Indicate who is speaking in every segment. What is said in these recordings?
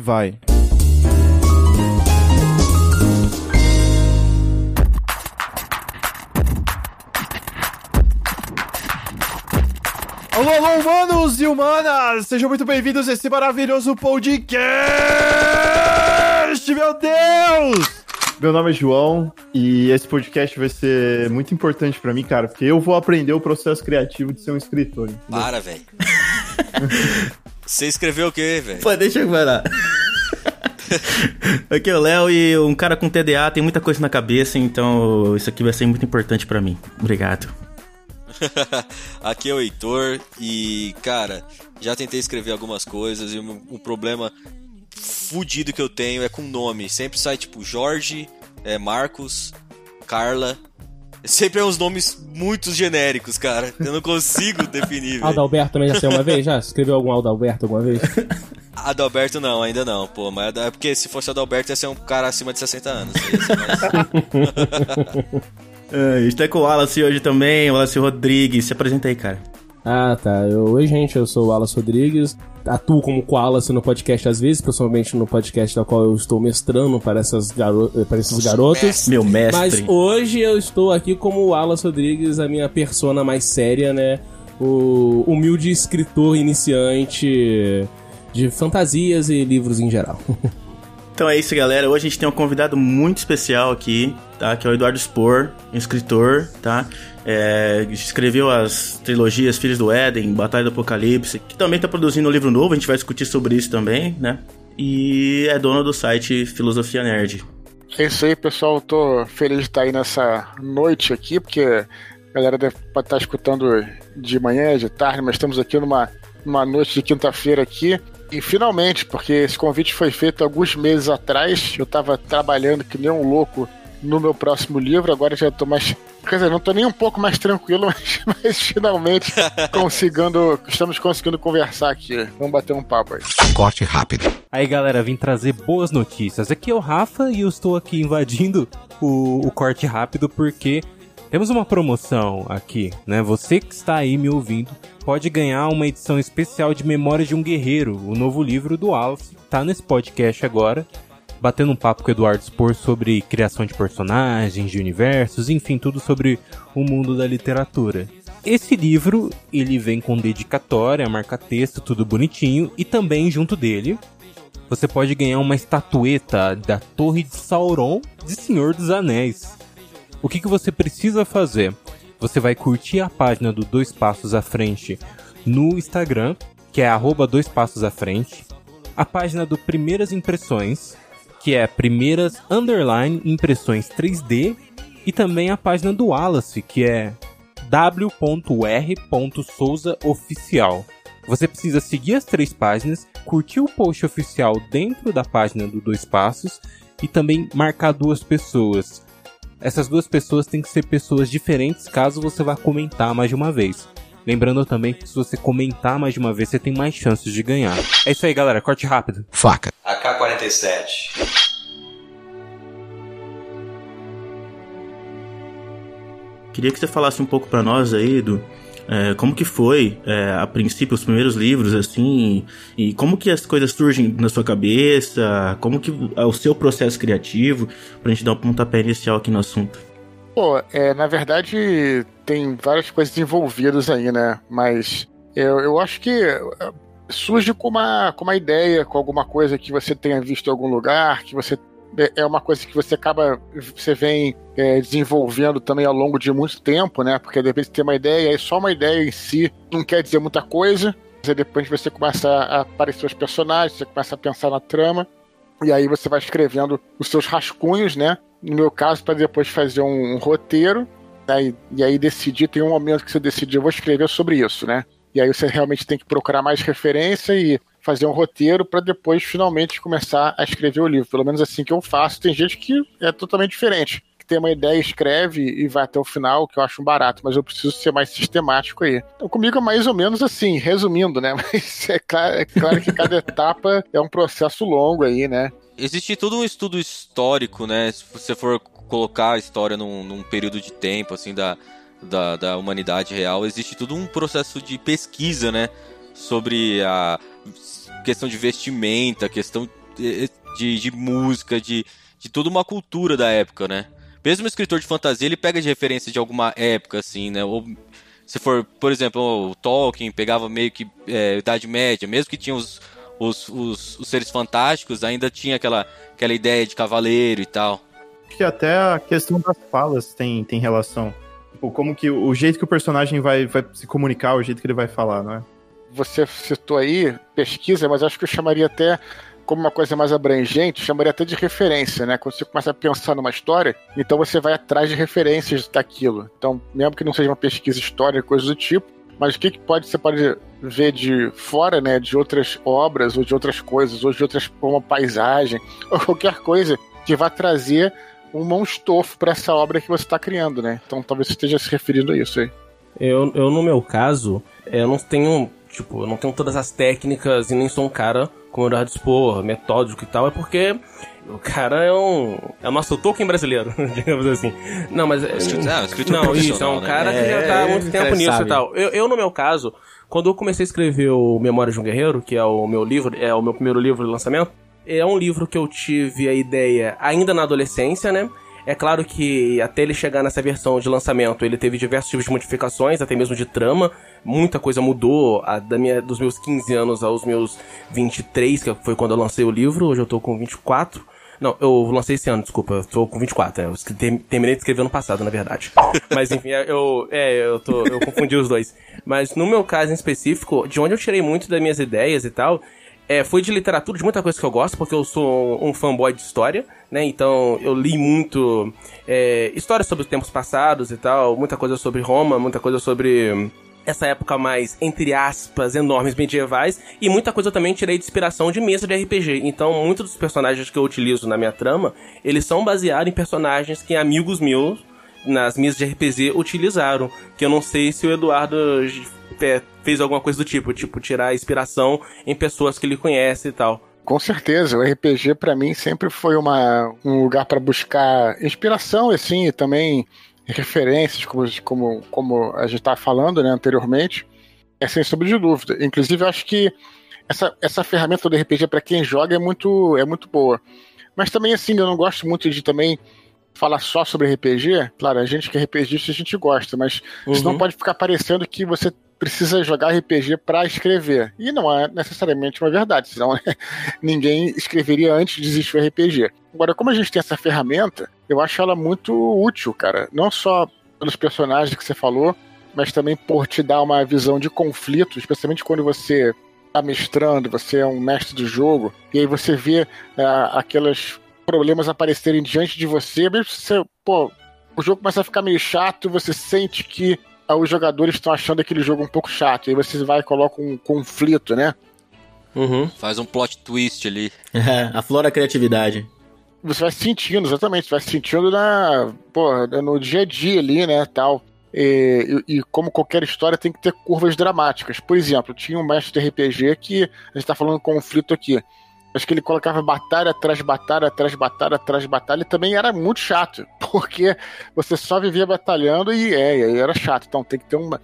Speaker 1: vai. Alô, alô, humanos e humanas! Sejam muito bem-vindos a esse maravilhoso podcast! Meu Deus! Meu nome é João e esse podcast vai ser muito importante pra mim, cara, porque eu vou aprender o processo criativo de ser um escritor. entendeu?
Speaker 2: Para, velho. Você escreveu o quê, velho?
Speaker 3: Pô, deixa eu falar. Aqui é o Léo e um cara com TDA tem muita coisa na cabeça, então isso aqui vai ser muito importante pra mim. Obrigado.
Speaker 2: Aqui é o Heitor e, cara, já tentei escrever algumas coisas e o um problema fudido que eu tenho é com nome. Sempre sai tipo Jorge, é, Marcos, Carla. Sempre é uns nomes muito genéricos, cara. Eu não consigo definir.
Speaker 4: Adalberto também já saiu uma vez? Já? Escreveu algum Adalberto alguma vez?
Speaker 2: Adalberto não, ainda não, pô. Mas é porque se fosse Adalberto ia ser um cara acima de 60 anos. Ia ser mais-
Speaker 3: É, a gente tá com o Wallace hoje também, o Wallace Rodrigues. Se apresenta aí, cara.
Speaker 4: Ah, tá. Eu, Oi, gente, eu sou o Wallace Rodrigues. Atuo como Koalace no podcast às vezes, principalmente no podcast da qual eu estou mestrando para, essas garo... para esses garotos.
Speaker 2: mestre.
Speaker 3: Meu mestre.
Speaker 4: Mas hoje eu estou aqui como o Wallace Rodrigues, a minha persona mais séria, né? O humilde escritor iniciante de fantasias e livros em geral.
Speaker 3: Então é isso, galera. Hoje a gente tem um convidado muito especial aqui, tá? Que é o Eduardo Spor, um escritor, tá? É, escreveu as trilogias Filhos do Éden, Batalha do Apocalipse, que também tá produzindo um livro novo, a gente vai discutir sobre isso também, né? E é dono do site Filosofia Nerd.
Speaker 5: É isso aí, pessoal. Eu tô feliz de estar aí nessa noite aqui, porque a galera deve estar escutando de manhã, de tarde, mas estamos aqui numa, numa noite de quinta-feira aqui. E finalmente, porque esse convite foi feito alguns meses atrás, eu tava trabalhando que nem um louco no meu próximo livro, agora já tô mais. Quer dizer, não tô nem um pouco mais tranquilo, mas, mas finalmente conseguindo. Estamos conseguindo conversar aqui. Vamos bater um papo aí.
Speaker 6: Corte rápido.
Speaker 7: Aí galera, vim trazer boas notícias. Aqui é o Rafa e eu estou aqui invadindo o, o corte rápido porque temos uma promoção aqui, né? Você que está aí me ouvindo pode ganhar uma edição especial de Memórias de um Guerreiro, o novo livro do Alf. Tá nesse podcast agora, batendo um papo com o Eduardo Spor sobre criação de personagens, de universos, enfim, tudo sobre o mundo da literatura. Esse livro, ele vem com dedicatória, marca-texto, tudo bonitinho, e também junto dele você pode ganhar uma estatueta da Torre de Sauron de Senhor dos Anéis. O que, que você precisa fazer? Você vai curtir a página do Dois Passos à Frente no Instagram, que é arroba Dois Passos à Frente, a página do Primeiras Impressões, que é Primeiras Underline Impressões 3D, e também a página do Wallace, que é w.r.souzaoficial. Você precisa seguir as três páginas, curtir o post oficial dentro da página do Dois Passos e também marcar duas pessoas. Essas duas pessoas têm que ser pessoas diferentes caso você vá comentar mais de uma vez. Lembrando também que se você comentar mais de uma vez, você tem mais chances de ganhar. É isso aí, galera. Corte rápido.
Speaker 6: Faca.
Speaker 2: AK-47.
Speaker 3: Queria que você falasse um pouco pra nós aí, Edu, é, como que foi, é, a princípio, os primeiros livros, assim, e como que as coisas surgem na sua cabeça, como que é o seu processo criativo, pra gente dar um pontapé inicial aqui no assunto.
Speaker 5: Pô, é, na verdade tem várias coisas envolvidas aí, né? Mas eu, eu acho que é, surge com uma, com uma ideia, com alguma coisa que você tenha visto em algum lugar, que você é- é uma coisa que você acaba, você vem é, desenvolvendo também ao longo de muito tempo, né? Porque de repente tem uma ideia, e só uma ideia em si não quer dizer muita coisa. Aí depois você começa a aparecer os personagens, você começa a pensar na trama. E aí você vai escrevendo os seus rascunhos, né? No meu caso, para depois fazer um, um roteiro. né? E, e aí decidir, tem um momento que você decide, eu vou escrever sobre isso, né? E aí você realmente tem que procurar mais referência e fazer um roteiro para depois finalmente começar a escrever o livro. Pelo menos assim que eu faço. Tem gente que é totalmente diferente. Tem uma ideia, escreve e vai até o final, que eu acho barato, mas eu preciso ser mais sistemático aí. Então comigo é mais ou menos assim, resumindo, né? Mas é claro, é claro que cada etapa é um processo longo aí, né?
Speaker 2: Existe todo um estudo histórico, né? Se você for colocar a história num, num período de tempo, assim, da, da, da humanidade real, existe todo um processo de pesquisa, né? Sobre a questão de vestimenta, questão de, de, de música, de, de toda uma cultura da época, né? Mesmo o escritor de fantasia, ele pega de referência de alguma época, assim, né? Ou se for, por exemplo, o Tolkien pegava meio que é, Idade Média, mesmo que tinha os, os, os, os, seres fantásticos, ainda tinha aquela, aquela ideia de cavaleiro e tal.
Speaker 1: Que até a questão das falas tem, tem relação. Tipo, como que o jeito que o personagem vai, vai se comunicar, o jeito que ele vai falar, não é?
Speaker 5: Você citou aí pesquisa, mas acho que eu chamaria até como uma coisa mais abrangente, chamaria até de referência, né? Quando você começa a pensar numa história, então você vai atrás de referências daquilo. Então, mesmo que não seja uma pesquisa histórica, coisa do tipo, mas o que, que pode você pode ver de fora, né, de outras obras ou de outras coisas, ou de outras uma paisagem ou qualquer coisa que vá trazer um estofo para essa obra que você está criando, né? Então, talvez você esteja se referindo a isso aí.
Speaker 4: Eu, eu no meu caso, eu não tenho, tipo, eu não tenho todas as técnicas e nem sou um cara como eu dispor, metódico e tal, é porque o cara é um. É o nosso Tolkien brasileiro, digamos assim. Não, mas.
Speaker 2: É, escritor
Speaker 4: não, isso, é um
Speaker 2: né?
Speaker 4: cara que já tá há muito tempo nisso sabe. e tal. Eu, eu, no meu caso, quando eu comecei a escrever o Memórias de um Guerreiro, que é o meu livro, é o meu primeiro livro de lançamento, é um livro que eu tive a ideia ainda na adolescência, né? É claro que até ele chegar nessa versão de lançamento, ele teve diversos tipos de modificações, até mesmo de trama. Muita coisa mudou a, da minha, dos meus 15 anos aos meus 23, que foi quando eu lancei o livro. Hoje eu tô com 24. Não, eu lancei esse ano, desculpa, eu tô com 24, né? Eu terminei de escrever ano passado, na verdade. Mas enfim, é, eu, é, eu, tô, eu confundi os dois. Mas no meu caso em específico, de onde eu tirei muito das minhas ideias e tal, é, foi de literatura, de muita coisa que eu gosto, porque eu sou um fanboy de história, né? Então eu li muito é, histórias sobre os tempos passados e tal, muita coisa sobre Roma, muita coisa sobre essa época mais, entre aspas, enormes medievais, e muita coisa eu também tirei de inspiração de mesa de RPG. Então, muitos dos personagens que eu utilizo na minha trama, eles são baseados em personagens que amigos meus nas mesas de RPG utilizaram. Que eu não sei se o Eduardo é, fez alguma coisa do tipo, tipo, tirar inspiração em pessoas que ele conhece e tal.
Speaker 5: Com certeza, o RPG para mim sempre foi uma, um lugar para buscar inspiração, assim, e também referências, como, como, como a gente estava falando né, anteriormente, é sem sombra de dúvida. Inclusive, eu acho que essa, essa ferramenta do RPG para quem joga é muito, é muito boa. Mas também, assim, eu não gosto muito de também falar só sobre RPG. Claro, a gente que é RPGista, a gente gosta, mas uhum. senão pode ficar parecendo que você precisa jogar RPG para escrever. E não é necessariamente uma verdade, senão né, ninguém escreveria antes de existir o RPG. Agora, como a gente tem essa ferramenta, eu acho ela muito útil, cara. Não só pelos personagens que você falou, mas também por te dar uma visão de conflito, especialmente quando você está mestrando, você é um mestre do jogo, e aí você vê é, aqueles problemas aparecerem diante de você, mesmo se você, pô, o jogo começa a ficar meio chato, você sente que os jogadores estão achando aquele jogo um pouco chato. E aí você vai e coloca um conflito, né?
Speaker 2: Uhum. Faz um plot twist ali.
Speaker 3: É, aflora a criatividade.
Speaker 5: Você vai sentindo, exatamente, você vai sentindo na, pô, no dia a dia ali, né, tal. E, e, e, como qualquer história tem que ter curvas dramáticas. Por exemplo, tinha um mestre de RPG que a gente tá falando conflito aqui. Acho que ele colocava batalha atrás batalha, atrás batalha, atrás batalha, e também era muito chato, porque você só vivia batalhando e é, e era chato. Então tem que ter uma.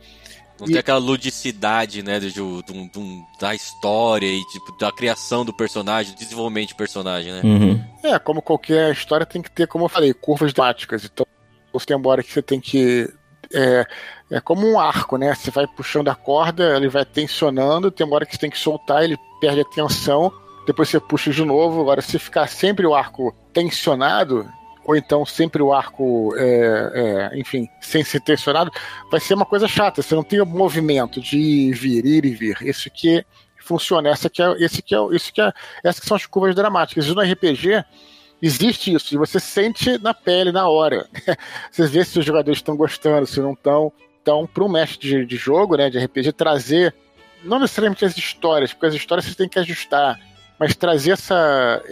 Speaker 2: Não e... tem aquela ludicidade, né, do, do, do, da história e tipo, da criação do personagem, do desenvolvimento de personagem, né?
Speaker 5: Uhum. É, como qualquer história tem que ter, como eu falei, curvas dramáticas. Então, você tem embora que você tem que. É, é como um arco, né? Você vai puxando a corda, ele vai tensionando, tem uma hora que você tem que soltar, ele perde a tensão depois você puxa de novo. Agora, se ficar sempre o arco tensionado, ou então sempre o arco, é, é, enfim, sem ser tensionado, vai ser uma coisa chata. Você não tem o movimento de vir, ir e vir. Isso que funciona. Essa que é, esse que é, isso que é, essas que são as curvas dramáticas. E no RPG existe isso e você sente na pele na hora. você vê se os jogadores estão gostando, se não estão. Então, para um mestre de, de jogo, né, de RPG, trazer não necessariamente as histórias, porque as histórias você tem que ajustar mas trazer essa,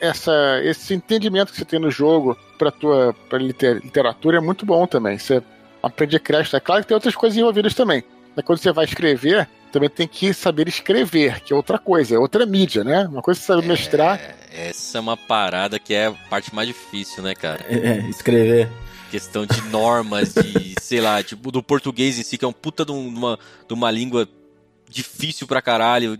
Speaker 5: essa, esse entendimento que você tem no jogo para tua pra literatura é muito bom também. Você aprende a criar. É claro que tem outras coisas envolvidas também. Mas quando você vai escrever, também tem que saber escrever, que é outra coisa, é outra mídia, né? Uma coisa que você sabe é, mestrar.
Speaker 2: Essa é uma parada que é a parte mais difícil, né, cara?
Speaker 3: É, escrever.
Speaker 2: Questão de normas, de, sei lá, tipo, do português em si, que é um puta de uma, de uma língua difícil pra caralho.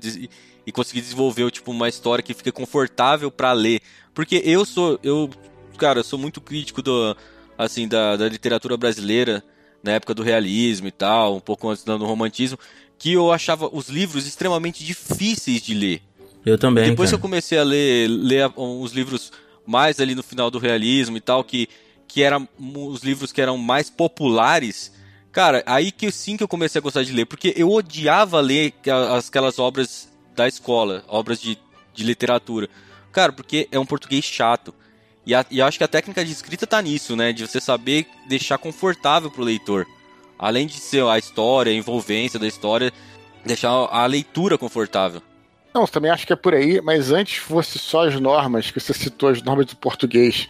Speaker 2: E conseguir desenvolver tipo uma história que fique confortável para ler. Porque eu sou eu, cara, eu sou muito crítico do assim da, da literatura brasileira na época do realismo e tal, um pouco antes do romantismo, que eu achava os livros extremamente difíceis de ler.
Speaker 3: Eu também.
Speaker 2: Depois
Speaker 3: cara.
Speaker 2: que eu comecei a ler, ler os livros mais ali no final do realismo e tal, que, que eram os livros que eram mais populares, cara, aí que sim que eu comecei a gostar de ler, porque eu odiava ler aquelas obras da escola, obras de, de literatura. Cara, porque é um português chato. E, a, e acho que a técnica de escrita tá nisso, né? De você saber deixar confortável pro leitor. Além de ser a história, a envolvência da história, deixar a leitura confortável.
Speaker 5: Não, também acho que é por aí, mas antes fosse só as normas, que você citou as normas do português.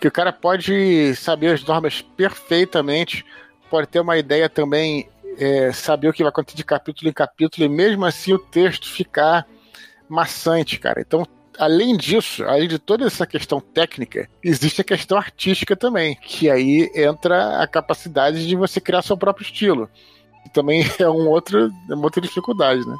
Speaker 5: Que o cara pode saber as normas perfeitamente, pode ter uma ideia também, é, saber o que vai acontecer de capítulo em capítulo, e mesmo assim o texto ficar maçante, cara. Então além disso, além de toda essa questão técnica, existe a questão artística também, que aí entra a capacidade de você criar seu próprio estilo. Que também é um outro, é uma outra dificuldade, né?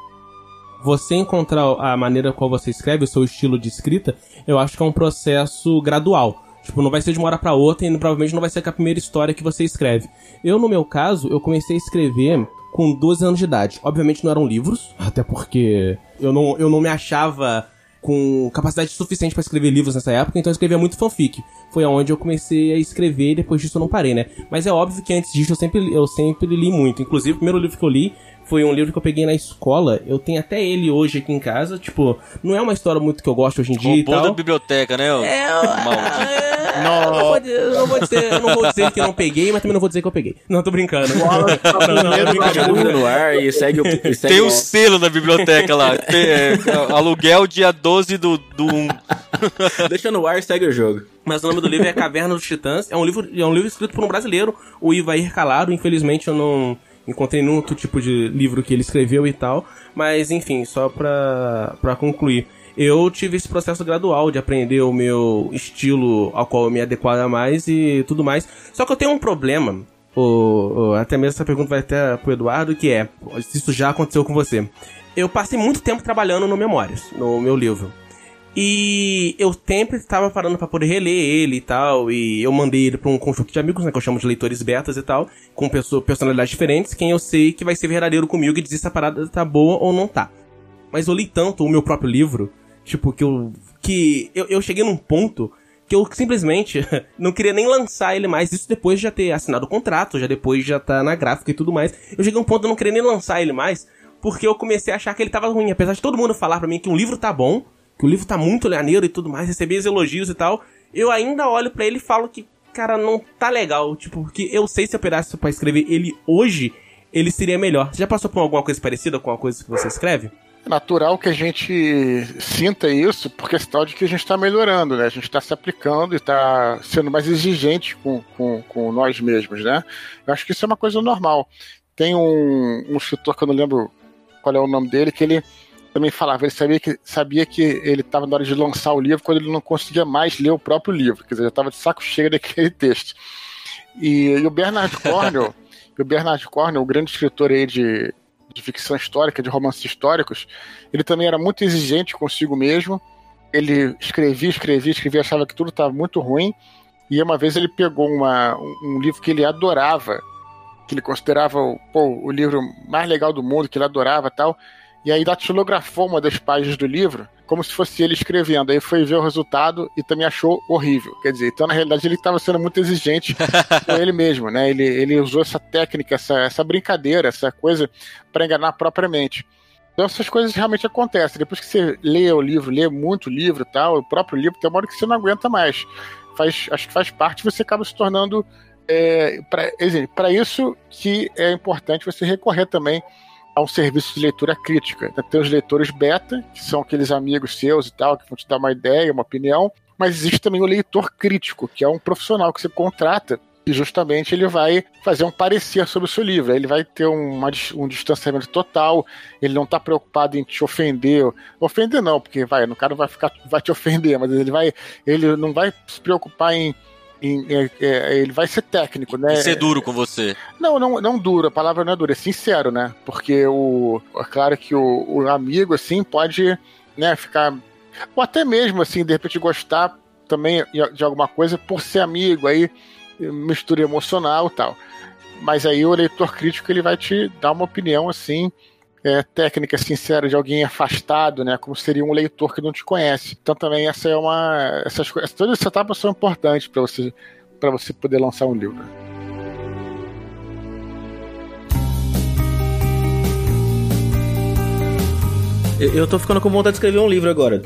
Speaker 4: Você encontrar a maneira qual você escreve, o seu estilo de escrita, eu acho que é um processo gradual. Tipo, não vai ser de uma hora pra outra e provavelmente não vai ser a primeira história que você escreve. Eu, no meu caso, eu comecei a escrever com 12 anos de idade. Obviamente não eram livros, até porque eu não, eu não me achava com capacidade suficiente para escrever livros nessa época, então eu escrevia muito fanfic. Foi aonde eu comecei a escrever e depois disso eu não parei, né? Mas é óbvio que antes disso eu sempre, eu sempre li muito. Inclusive, o primeiro livro que eu li foi um livro que eu peguei na escola. Eu tenho até ele hoje aqui em casa. Tipo, não é uma história muito que eu gosto hoje em dia Roubou e tal.
Speaker 2: da biblioteca, né?
Speaker 4: É, é, não. Não, vou, não vou dizer, não vou dizer que eu não peguei, mas também não vou dizer que eu peguei. Não, tô brincando. não,
Speaker 3: no ar e segue o. Segue
Speaker 2: Tem o um selo na biblioteca lá. Tem, é, aluguel dia 12 do, do 1.
Speaker 3: Deixa no ar e segue o jogo.
Speaker 4: Mas o nome do livro é Caverna dos Titãs. É um livro, é um livro escrito por um brasileiro, o Ivair Calado. Infelizmente eu não encontrei nenhum outro tipo de livro que ele escreveu e tal. Mas enfim, só pra, pra concluir. Eu tive esse processo gradual de aprender o meu estilo ao qual eu me adequava mais e tudo mais. Só que eu tenho um problema. O, até mesmo essa pergunta vai até pro Eduardo, que é: isso já aconteceu com você. Eu passei muito tempo trabalhando no Memórias, no meu livro. E eu sempre estava parando para poder reler ele e tal. E eu mandei ele para um conjunto de amigos, né? Que eu chamo de leitores betas e tal. Com pessoas, personalidades diferentes. Quem eu sei que vai ser verdadeiro comigo e dizer se a parada tá boa ou não tá. Mas eu li tanto o meu próprio livro. Tipo, que eu. Que eu, eu cheguei num ponto que eu simplesmente não queria nem lançar ele mais. Isso depois de já ter assinado o contrato, já depois de já tá na gráfica e tudo mais. Eu cheguei a um ponto de eu não queria nem lançar ele mais. Porque eu comecei a achar que ele tava ruim. Apesar de todo mundo falar para mim que um livro tá bom que o livro tá muito maneiro e tudo mais, recebi os elogios e tal, eu ainda olho para ele e falo que, cara, não tá legal. Tipo, porque eu sei se eu pedaço pra escrever ele hoje, ele seria melhor. Você já passou por alguma coisa parecida com a coisa que você escreve?
Speaker 5: É natural que a gente sinta isso por questão de que a gente está melhorando, né? A gente está se aplicando e está sendo mais exigente com, com, com nós mesmos, né? Eu acho que isso é uma coisa normal. Tem um, um escritor que eu não lembro qual é o nome dele, que ele também falava, ele sabia que, sabia que ele estava na hora de lançar o livro quando ele não conseguia mais ler o próprio livro, quer dizer, já estava de saco cheio daquele texto. E, e o Bernard Cornwell, o Bernard Cornwell, o grande escritor aí de, de ficção histórica, de romances históricos, ele também era muito exigente consigo mesmo. Ele escrevia, escrevia, escrevia, achava que tudo estava muito ruim. E uma vez ele pegou uma, um, um livro que ele adorava, que ele considerava pô, o livro mais legal do mundo, que ele adorava tal e aí datilografou uma das páginas do livro, como se fosse ele escrevendo. Aí foi ver o resultado e também achou horrível. Quer dizer, então na realidade ele estava sendo muito exigente com ele mesmo, né? Ele, ele usou essa técnica, essa, essa brincadeira, essa coisa para enganar propriamente. Então essas coisas realmente acontecem. Depois que você lê o livro, lê muito livro tal, o próprio livro, tem uma hora que você não aguenta mais. Faz, acho que faz parte, você acaba se tornando. É, para isso que é importante você recorrer também a um serviço de leitura crítica. Tem os leitores beta, que são aqueles amigos seus e tal, que vão te dar uma ideia, uma opinião, mas existe também o leitor crítico, que é um profissional que você contrata e justamente ele vai fazer um parecer sobre o seu livro. Ele vai ter uma, um distanciamento total, ele não está preocupado em te ofender. Ofender não, porque vai, no cara vai ficar vai te ofender, mas ele vai ele não vai se preocupar em é, é, ele vai ser técnico, né?
Speaker 2: Vai ser duro com você.
Speaker 5: Não, não, não duro, a palavra não é dura, é sincero, né? Porque o. É claro que o, o amigo, assim, pode né, ficar. Ou até mesmo, assim, de repente gostar também de alguma coisa por ser amigo, aí mistura emocional e tal. Mas aí o leitor crítico ele vai te dar uma opinião assim é, técnica sincera de alguém afastado, né? Como seria um leitor que não te conhece. Então também essa é uma, essas todas essas etapas são importantes para você para você poder lançar um livro.
Speaker 3: Eu tô ficando com vontade de escrever um livro agora.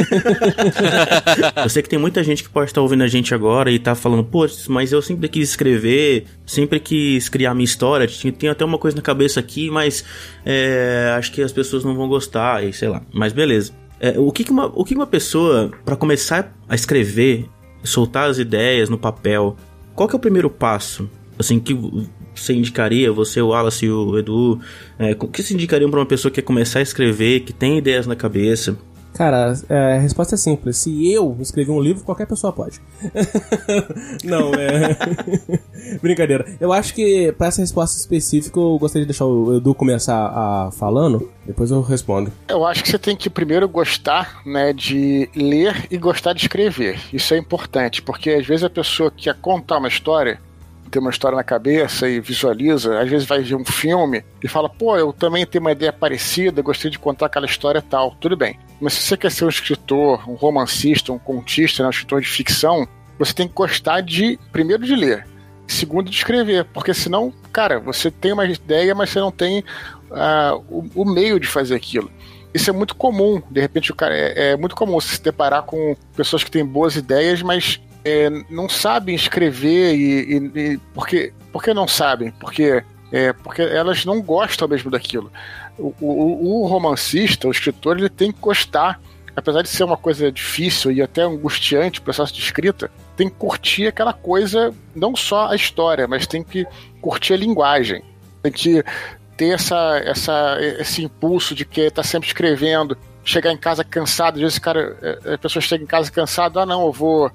Speaker 3: eu sei que tem muita gente que pode estar ouvindo a gente agora e tá falando, pô, mas eu sempre quis escrever, sempre quis criar minha história, tinha até uma coisa na cabeça aqui, mas é, acho que as pessoas não vão gostar, e sei lá. Mas beleza. É, o que, que, uma, o que uma pessoa, para começar a escrever, soltar as ideias no papel, qual que é o primeiro passo? Assim, que você indicaria, você, o Wallace e o Edu, é, o que se indicariam para uma pessoa que quer começar a escrever, que tem ideias na cabeça?
Speaker 4: Cara, é, a resposta é simples. Se eu escrever um livro, qualquer pessoa pode. Não, é. Brincadeira. Eu acho que para essa resposta específica, eu gostaria de deixar o Edu começar a falando, depois eu respondo.
Speaker 5: Eu acho que você tem que primeiro gostar, né, de ler e gostar de escrever. Isso é importante, porque às vezes a pessoa quer contar uma história tem uma história na cabeça e visualiza, às vezes vai ver um filme e fala, pô, eu também tenho uma ideia parecida, gostei de contar aquela história tal. Tudo bem. Mas se você quer ser um escritor, um romancista, um contista, né, um escritor de ficção, você tem que gostar de, primeiro, de ler, segundo, de escrever, porque senão, cara, você tem uma ideia, mas você não tem uh, o, o meio de fazer aquilo isso é muito comum. De repente, o cara é, é, muito comum se deparar com pessoas que têm boas ideias, mas é, não sabem escrever e, e, e porque, porque não sabem? Porque, é, porque elas não gostam mesmo daquilo. O, o, o, romancista, o escritor, ele tem que gostar, apesar de ser uma coisa difícil e até angustiante o processo de escrita, tem que curtir aquela coisa, não só a história, mas tem que curtir a linguagem. Tem que ter essa, essa, esse impulso de que está sempre escrevendo, chegar em casa cansado, às vezes cara, é, a pessoa chega em casa cansada, ah não, eu vou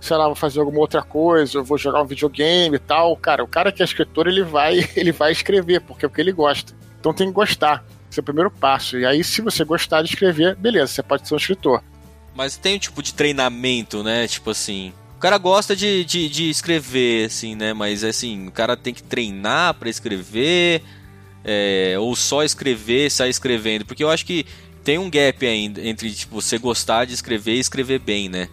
Speaker 5: sei lá, vou fazer alguma outra coisa, eu vou jogar um videogame e tal. Cara, o cara que é escritor, ele vai, ele vai escrever, porque é o que ele gosta. Então tem que gostar. Esse é o primeiro passo. E aí, se você gostar de escrever, beleza, você pode ser um escritor.
Speaker 2: Mas tem um tipo de treinamento, né? Tipo assim. O cara gosta de, de, de escrever, assim, né? Mas assim, o cara tem que treinar para escrever. É, ou só escrever, sair escrevendo. Porque eu acho que tem um gap ainda entre tipo, você gostar de escrever e escrever bem, né?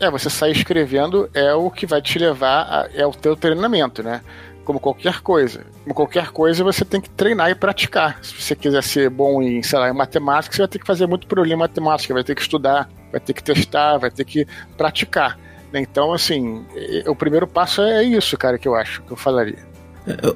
Speaker 5: É, você sair escrevendo é o que vai te levar, a, é o teu treinamento, né? Como qualquer coisa. Como qualquer coisa, você tem que treinar e praticar. Se você quiser ser bom em, sei lá, em matemática, você vai ter que fazer muito problema em matemática, vai ter que estudar, vai ter que testar, vai ter que praticar. Então, assim, o primeiro passo é isso, cara, que eu acho, que eu falaria.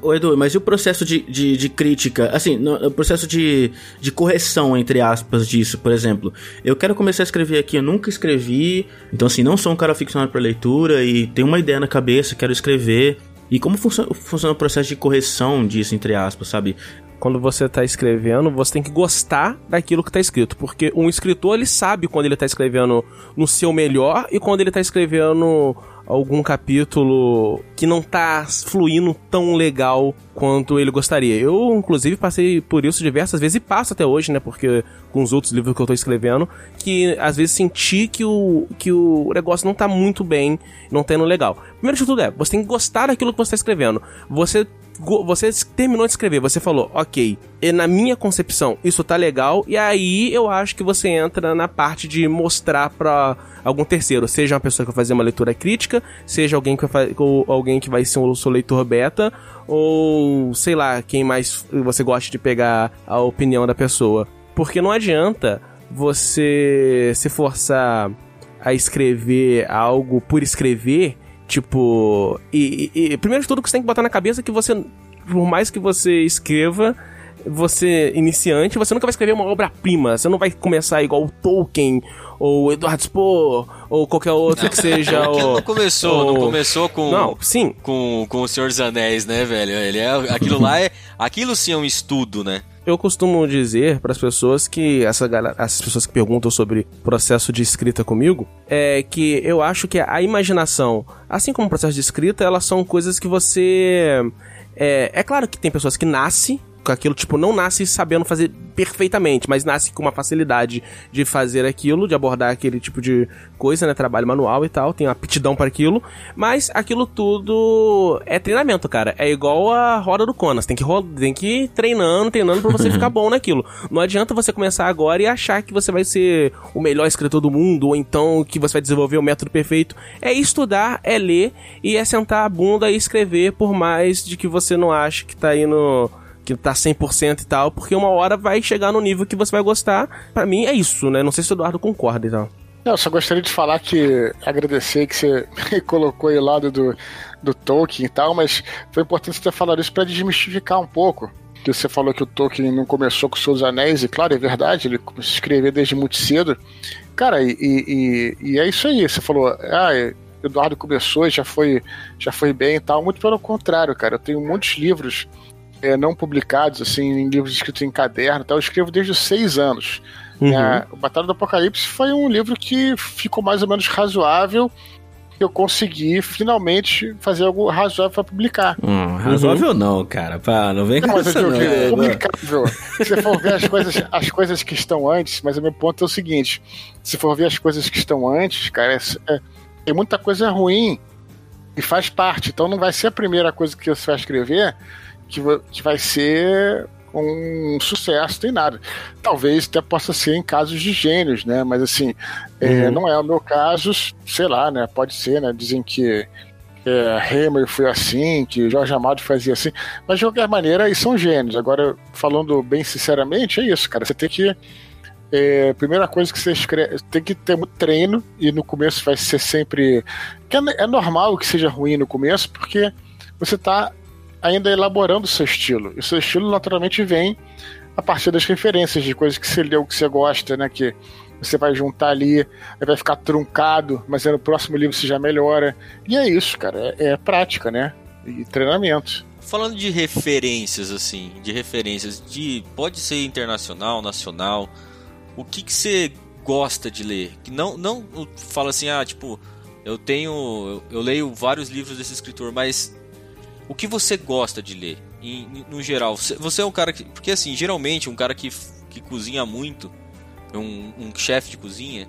Speaker 3: Ô Edu, mas e o processo de, de, de crítica? Assim, no, o processo de, de correção, entre aspas, disso, por exemplo. Eu quero começar a escrever aqui, eu nunca escrevi, então assim, não sou um cara ficcionado para leitura e tenho uma ideia na cabeça, quero escrever. E como funciona, funciona o processo de correção disso, entre aspas, sabe?
Speaker 4: quando você está escrevendo, você tem que gostar daquilo que está escrito, porque um escritor ele sabe quando ele está escrevendo no seu melhor e quando ele está escrevendo algum capítulo que não tá fluindo tão legal quanto ele gostaria. Eu, inclusive, passei por isso diversas vezes e passo até hoje, né? Porque com os outros livros que eu tô escrevendo, que às vezes senti que o, que o negócio não tá muito bem, não tá indo legal. Primeiro de tudo é, você tem que gostar daquilo que você tá escrevendo. Você você terminou de escrever, você falou, ok, e na minha concepção isso tá legal, e aí eu acho que você entra na parte de mostrar pra algum terceiro, seja uma pessoa que vai fazer uma leitura crítica, seja alguém que vai, ou alguém que vai ser o seu leitor beta, ou sei lá, quem mais você gosta de pegar a opinião da pessoa. Porque não adianta você se forçar a escrever algo por escrever, tipo. E, e, e primeiro de tudo que você tem que botar na cabeça é que você, por mais que você escreva, você iniciante, você nunca vai escrever uma obra-prima. Você não vai começar igual o Tolkien ou Eduardo Spohr ou qualquer outro que seja.
Speaker 2: o, não começou, ou... não começou com.
Speaker 4: Não, sim.
Speaker 2: Com, com o Senhor dos Anéis, né, velho? Ele é, aquilo lá é. Aquilo sim é um estudo, né?
Speaker 4: Eu costumo dizer para as pessoas que essa galera, essas pessoas que perguntam sobre processo de escrita comigo, é que eu acho que a imaginação, assim como o processo de escrita, elas são coisas que você é, é claro que tem pessoas que nascem com aquilo, tipo, não nasce sabendo fazer perfeitamente, mas nasce com uma facilidade de fazer aquilo, de abordar aquele tipo de coisa, né? Trabalho manual e tal, tem aptidão para aquilo, mas aquilo tudo é treinamento, cara. É igual a roda do Conas, tem que, tem que ir treinando, treinando pra você ficar bom naquilo. Não adianta você começar agora e achar que você vai ser o melhor escritor do mundo, ou então que você vai desenvolver o método perfeito. É estudar, é ler e é sentar a bunda e escrever, por mais de que você não ache que tá indo que tá 100% e tal, porque uma hora vai chegar no nível que você vai gostar. Para mim é isso, né? Não sei se o Eduardo concorda e tal.
Speaker 5: Não, só gostaria de falar que agradecer que você colocou aí o lado do, do Tolkien e tal, mas foi importante você ter falado isso para desmistificar um pouco. Que você falou que o Tolkien não começou com seus anéis, e claro, é verdade, ele começou a escrever desde muito cedo. Cara, e, e, e é isso aí. Você falou, ah, Eduardo começou e já foi, já foi bem e tal. Muito pelo contrário, cara. Eu tenho muitos livros é, não publicados, assim, em livros escritos em caderno, tal, eu escrevo desde os seis anos. Uhum. É, o Batalha do Apocalipse foi um livro que ficou mais ou menos razoável. Eu consegui finalmente fazer algo razoável para publicar.
Speaker 3: Hum, razoável uhum. não, cara. Pá, não vem com não, essa, não. É,
Speaker 5: publicável. se você for ver as coisas, as coisas que estão antes, mas o meu ponto é o seguinte: se for ver as coisas que estão antes, cara, é, é, tem muita coisa ruim e faz parte. Então não vai ser a primeira coisa que você vai escrever que, que vai ser um sucesso, tem nada. Talvez até possa ser em casos de gênios, né? Mas assim, é, uhum. é, não é o meu caso, sei lá, né? Pode ser, né? Dizem que é, Hammer foi assim, que Jorge Amado fazia assim, mas de qualquer maneira, eles são gênios. Agora, falando bem sinceramente, é isso, cara. Você tem que. É, primeira coisa que você escreve, tem que ter muito treino, e no começo vai ser sempre. Que é, é normal que seja ruim no começo, porque você está ainda elaborando o seu estilo. E o seu estilo naturalmente vem a partir das referências, de coisas que você leu, que você gosta, né? Que você vai juntar ali, vai ficar truncado, mas no próximo livro você já melhora. E é isso, cara. É, é prática, né? E treinamento.
Speaker 2: Falando de referências, assim, de referências, de pode ser internacional, nacional. O que, que você gosta de ler? Que não, não fala assim, ah, tipo, eu tenho, eu, eu leio vários livros desse escritor, mas o que você gosta de ler? Em, no geral, você é um cara que. Porque assim, geralmente um cara que, que cozinha muito, um, um chefe de cozinha,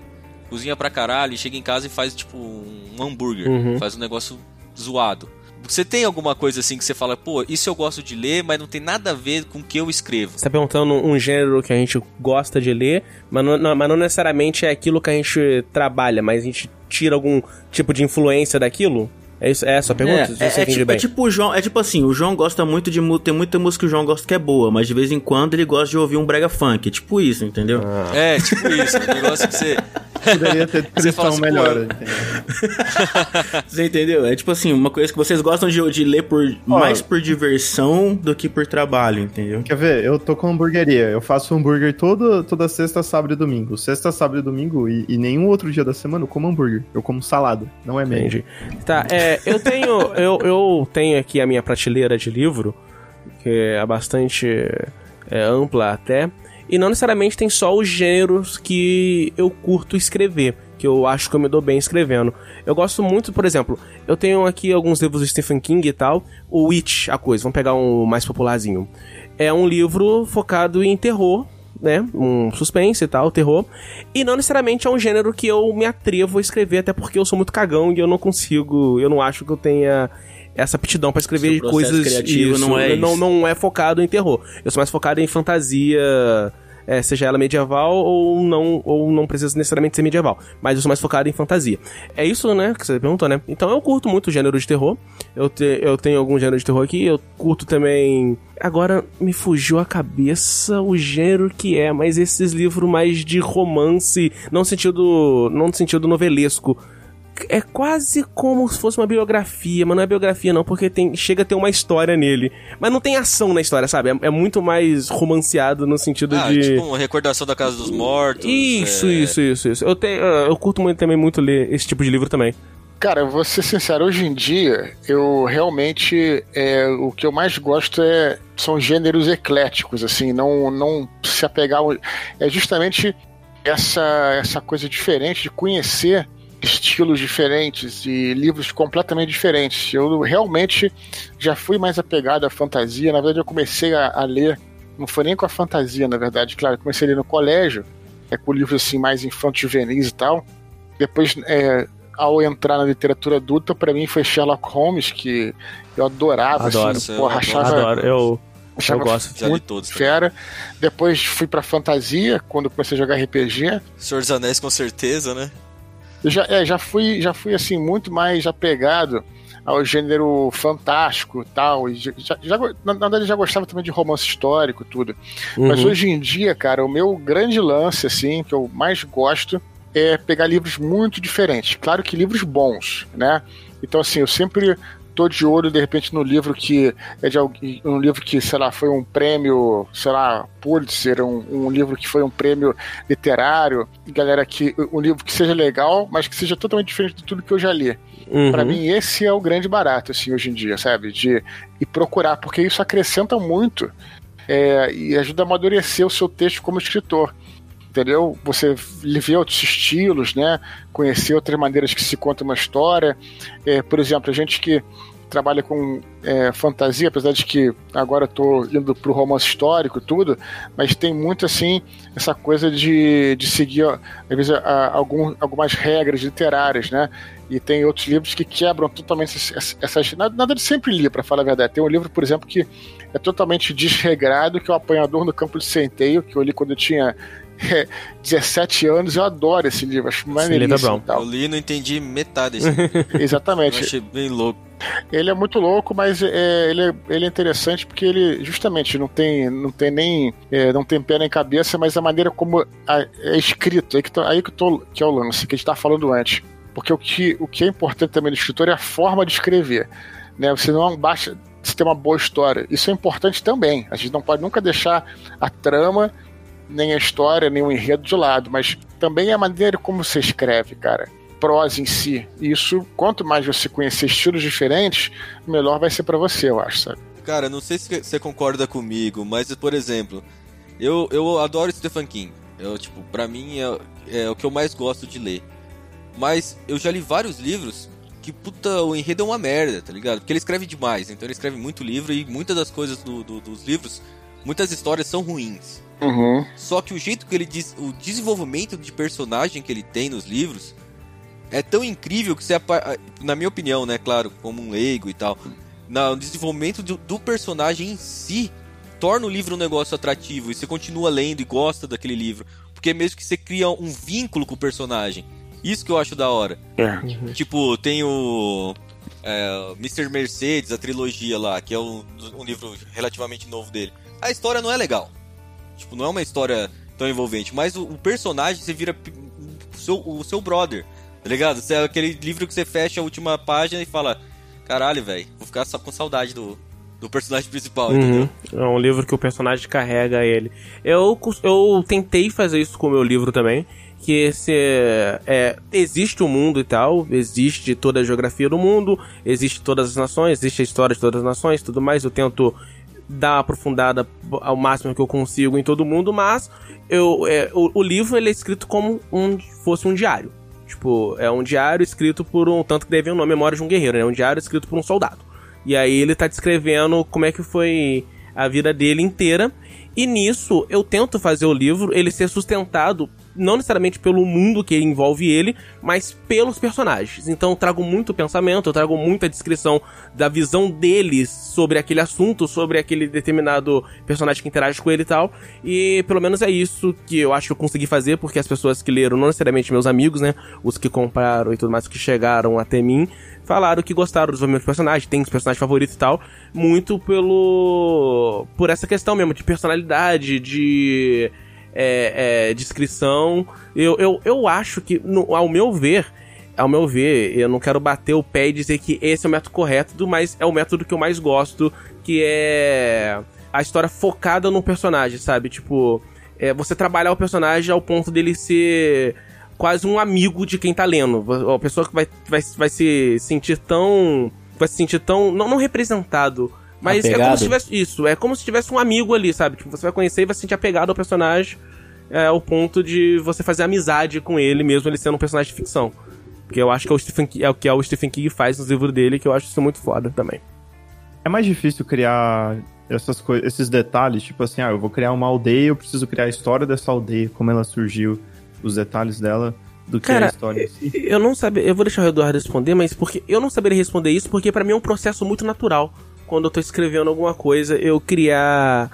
Speaker 2: cozinha pra caralho e chega em casa e faz tipo um hambúrguer, uhum. faz um negócio zoado. Você tem alguma coisa assim que você fala, pô, isso eu gosto de ler, mas não tem nada a ver com o que eu escrevo?
Speaker 4: Você tá perguntando um gênero que a gente gosta de ler, mas não, mas não necessariamente é aquilo que a gente trabalha, mas a gente tira algum tipo de influência daquilo? É, isso, é essa a pergunta?
Speaker 3: É, é, é, tipo, é, tipo, o João, é tipo assim, o João gosta muito de tem muita música que o João gosta que é boa, mas de vez em quando ele gosta de ouvir um brega funk, é tipo isso, entendeu?
Speaker 2: Ah. É, tipo isso, um negócio que você
Speaker 1: Poderia ter descrição assim, melhor,
Speaker 3: entendeu? você entendeu? É tipo assim, uma coisa que vocês gostam de, de ler por, mais por diversão do que por trabalho, entendeu?
Speaker 1: Quer ver? Eu tô com hamburgueria. Eu faço hambúrguer todo, toda sexta, sábado e domingo. Sexta, sábado e domingo e, e nenhum outro dia da semana eu como hambúrguer. Eu como salada, não é mesmo.
Speaker 4: Tá, é, eu tenho, eu, eu tenho aqui a minha prateleira de livro, que é bastante é, ampla até. E não necessariamente tem só os gêneros que eu curto escrever, que eu acho que eu me dou bem escrevendo. Eu gosto muito, por exemplo, eu tenho aqui alguns livros do Stephen King e tal. O Witch, a coisa, vamos pegar um mais popularzinho. É um livro focado em terror, né? Um suspense e tal, terror. E não necessariamente é um gênero que eu me atrevo a escrever, até porque eu sou muito cagão e eu não consigo, eu não acho que eu tenha essa aptidão para escrever coisas
Speaker 3: criativo isso, não é
Speaker 4: não, não é focado em terror. Eu sou mais focado em fantasia, é, seja ela medieval ou não, ou não precisa necessariamente ser medieval. Mas eu sou mais focado em fantasia. É isso, né, que você perguntou, né? Então eu curto muito o gênero de terror. Eu, te, eu tenho algum gênero de terror aqui. Eu curto também. Agora me fugiu a cabeça o gênero que é, mas esses livros mais de romance, não no sentido, não no sentido novelesco é quase como se fosse uma biografia, mas não é biografia não, porque tem, chega a ter uma história nele. Mas não tem ação na história, sabe? É, é muito mais romanceado no sentido ah, de... tipo
Speaker 2: uma recordação da Casa dos Mortos.
Speaker 4: Isso, é... isso, isso, isso. Eu, tenho, eu curto muito, também muito ler esse tipo de livro também.
Speaker 5: Cara, vou ser sincero, hoje em dia, eu realmente, é, o que eu mais gosto é, são gêneros ecléticos, assim, não, não se apegar... É justamente essa, essa coisa diferente de conhecer estilos diferentes e livros completamente diferentes. Eu realmente já fui mais apegado à fantasia. Na verdade, eu comecei a, a ler, não foi nem com a fantasia, na verdade, claro, comecei a ler no colégio, é com livros assim mais infanto-juvenis e tal. Depois, é, ao entrar na literatura adulta, para mim foi Sherlock Holmes, que eu adorava,
Speaker 4: adoro,
Speaker 5: assim,
Speaker 4: porra, achava, adoro. Eu, eu gosto
Speaker 5: de todos. Fera. Depois fui pra fantasia, quando comecei a jogar RPG.
Speaker 2: Senhor dos Anéis, com certeza, né?
Speaker 5: Eu já, é, já fui, já fui assim, muito mais apegado ao gênero fantástico tal. e já, já, na verdade, já gostava também de romance histórico tudo. Uhum. Mas hoje em dia, cara, o meu grande lance, assim, que eu mais gosto é pegar livros muito diferentes. Claro que livros bons, né? Então, assim, eu sempre tô de olho, de repente, no livro que é de um livro que, sei lá, foi um prêmio, sei lá, Pulitzer, um, um livro que foi um prêmio literário, galera, que um livro que seja legal, mas que seja totalmente diferente de tudo que eu já li. Uhum. Para mim, esse é o grande barato, assim, hoje em dia, sabe? De e procurar, porque isso acrescenta muito é, e ajuda a amadurecer o seu texto como escritor entendeu? Você ver outros estilos, né? Conhecer outras maneiras que se conta uma história. É, por exemplo, a gente que trabalha com é, fantasia, apesar de que agora estou indo para o romance histórico tudo, mas tem muito assim essa coisa de, de seguir às vezes a, algum, algumas regras literárias, né? E tem outros livros que quebram totalmente essas. essas nada de sempre li, para falar a verdade. Tem um livro, por exemplo, que é totalmente desregrado, que é o Apanhador no Campo de Centeio, que eu li quando eu tinha 17 anos, eu adoro esse livro, acho maneiríssimo.
Speaker 2: É eu li e não entendi metade
Speaker 5: desse Exatamente.
Speaker 2: Eu achei bem louco.
Speaker 5: Ele é muito louco, mas é, ele, é, ele é interessante porque ele justamente não tem, não tem nem é, não tem pé nem cabeça, mas a maneira como a, é escrito, aí que, tô, aí que, tô, que é o lance, que a gente estava falando antes. Porque o que, o que é importante também no escritor é a forma de escrever. Né? Você não baixa você ter uma boa história. Isso é importante também. A gente não pode nunca deixar a trama nem a história, nem o enredo de lado, mas também a maneira como você escreve, cara. Prosa em si. Isso, quanto mais você conhecer estilos diferentes, melhor vai ser para você, eu acho, sabe?
Speaker 2: Cara, não sei se você concorda comigo, mas, por exemplo, eu, eu adoro Stephen King. Eu, tipo, pra mim é, é o que eu mais gosto de ler. Mas eu já li vários livros que, puta, o enredo é uma merda, tá ligado? Porque ele escreve demais, então ele escreve muito livro e muitas das coisas do, do, dos livros, muitas histórias são ruins.
Speaker 5: Uhum.
Speaker 2: Só que o jeito que ele diz, o desenvolvimento de personagem que ele tem nos livros é tão incrível que você, na minha opinião, né, claro, como um leigo e tal, no desenvolvimento do, do personagem em si torna o livro um negócio atrativo e você continua lendo e gosta daquele livro, porque é mesmo que você cria um vínculo com o personagem. Isso que eu acho da hora.
Speaker 5: É. Uhum.
Speaker 2: Tipo, tem o é, Mr. Mercedes, a trilogia lá, que é um, um livro relativamente novo dele. A história não é legal. Tipo, não é uma história tão envolvente, mas o, o personagem você vira o seu, o seu brother, tá ligado? Você é aquele livro que você fecha a última página e fala: caralho, velho, vou ficar só com saudade do, do personagem principal, uhum. entendeu?
Speaker 4: É um livro que o personagem carrega ele. Eu, eu tentei fazer isso com o meu livro também. Que esse é, existe o mundo e tal, existe toda a geografia do mundo, existe todas as nações, existe a história de todas as nações, tudo mais. Eu tento dar aprofundada ao máximo que eu consigo em todo mundo, mas eu, é, o, o, livro ele é escrito como um fosse um diário. Tipo, é um diário escrito por um. Tanto que deve um nome Memória de um Guerreiro, né? É um diário escrito por um soldado. E aí ele tá descrevendo como é que foi a vida dele inteira. E nisso eu tento fazer o livro ele ser sustentado não necessariamente pelo mundo que envolve ele, mas pelos personagens. Então eu trago muito pensamento, eu trago muita descrição da visão deles sobre aquele assunto, sobre aquele determinado personagem que interage com ele e tal. E pelo menos é isso que eu acho que eu consegui fazer, porque as pessoas que leram, não necessariamente meus amigos, né? Os que compraram e tudo mais, que chegaram até mim, falaram que gostaram do desenvolvimento do personagem, tem os personagens favoritos e tal, muito pelo. por essa questão mesmo, de personalidade, de é, é, descrição. Eu, eu, eu acho que, no, ao meu ver, ao meu ver, eu não quero bater o pé e dizer que esse é o método correto, mas é o método que eu mais gosto, que é a história focada no personagem, sabe? Tipo, é você trabalhar o personagem ao ponto dele ser quase um amigo de quem tá lendo. A pessoa que vai, vai, vai se sentir tão. Vai se sentir tão. Não, não representado. Mas apegado. é como se tivesse. Isso, é como se tivesse um amigo ali, sabe? Tipo, você vai conhecer e vai se sentir apegado ao personagem. É, ao ponto de você fazer amizade com ele, mesmo ele sendo um personagem de ficção. Porque eu acho que é o, Stephen, é o que é o Stephen King faz nos livros dele, que eu acho isso muito foda também.
Speaker 1: É mais difícil criar essas coisas, esses detalhes, tipo assim, ah, eu vou criar uma aldeia, eu preciso criar a história dessa aldeia, como ela surgiu, os detalhes dela, do que Cara, a história em si.
Speaker 4: Eu não sabia, eu vou deixar o Eduardo responder, mas porque eu não saberia responder isso, porque para mim é um processo muito natural. Quando eu tô escrevendo alguma coisa, eu criar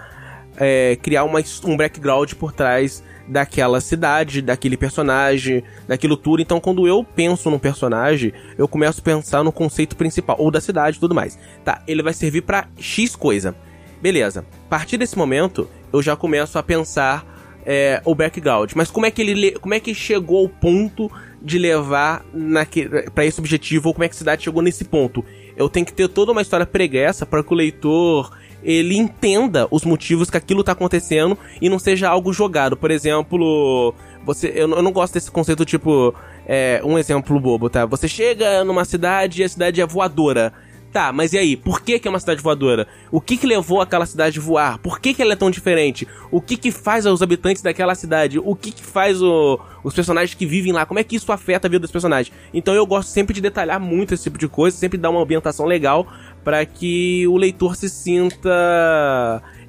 Speaker 4: é, criar uma, um background por trás daquela cidade, daquele personagem, daquilo tudo. Então, quando eu penso num personagem, eu começo a pensar no conceito principal, ou da cidade e tudo mais. Tá, ele vai servir para X coisa. Beleza. A partir desse momento, eu já começo a pensar é, o background. Mas como é que ele como é que chegou ao ponto de levar para esse objetivo ou como é que a cidade chegou nesse ponto? Eu tenho que ter toda uma história pregressa para que o leitor ele entenda os motivos que aquilo tá acontecendo e não seja algo jogado. Por exemplo, você eu, eu não gosto desse conceito tipo é, um exemplo bobo, tá? Você chega numa cidade e a cidade é voadora. Tá, mas e aí? Por que, que é uma cidade voadora? O que que levou aquela cidade a voar? Por que, que ela é tão diferente? O que que faz os habitantes daquela cidade? O que que faz o, os personagens que vivem lá? Como é que isso afeta a vida dos personagens? Então eu gosto sempre de detalhar muito esse tipo de coisa, sempre dar uma ambientação legal para que o leitor se sinta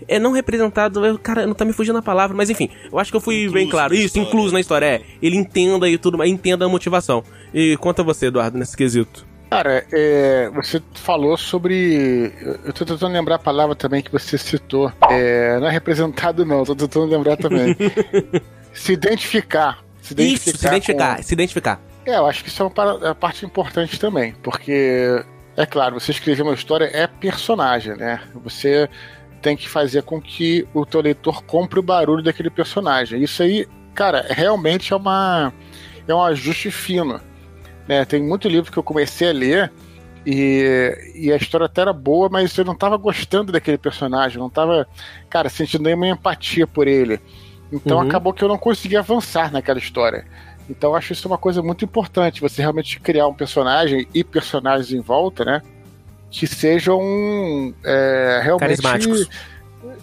Speaker 4: é não representado, eu, cara, não tá me fugindo a palavra, mas enfim, eu acho que eu fui incluso bem claro. Isso, incluso na história, é. Ele entenda e tudo, entenda a motivação. E conta você, Eduardo, nesse quesito.
Speaker 5: Cara, é, você falou sobre. Eu tô tentando lembrar a palavra também que você citou. É, não é representado, não, tô tentando lembrar também. se identificar.
Speaker 4: Se identificar. Isso, se identificar, com... se identificar.
Speaker 5: É, eu acho que isso é uma é parte importante também, porque, é claro, você escrever uma história é personagem, né? Você tem que fazer com que o teu leitor compre o barulho daquele personagem. Isso aí, cara, realmente é uma é um ajuste fino né? Tem muito livro que eu comecei a ler e, e a história até era boa, mas eu não estava gostando daquele personagem, não estava, cara, sentindo nenhuma empatia por ele. Então uhum. acabou que eu não consegui avançar naquela história. Então eu acho isso uma coisa muito importante, você realmente criar um personagem e personagens em volta, né? Que sejam é, realmente.
Speaker 4: Carismáticos.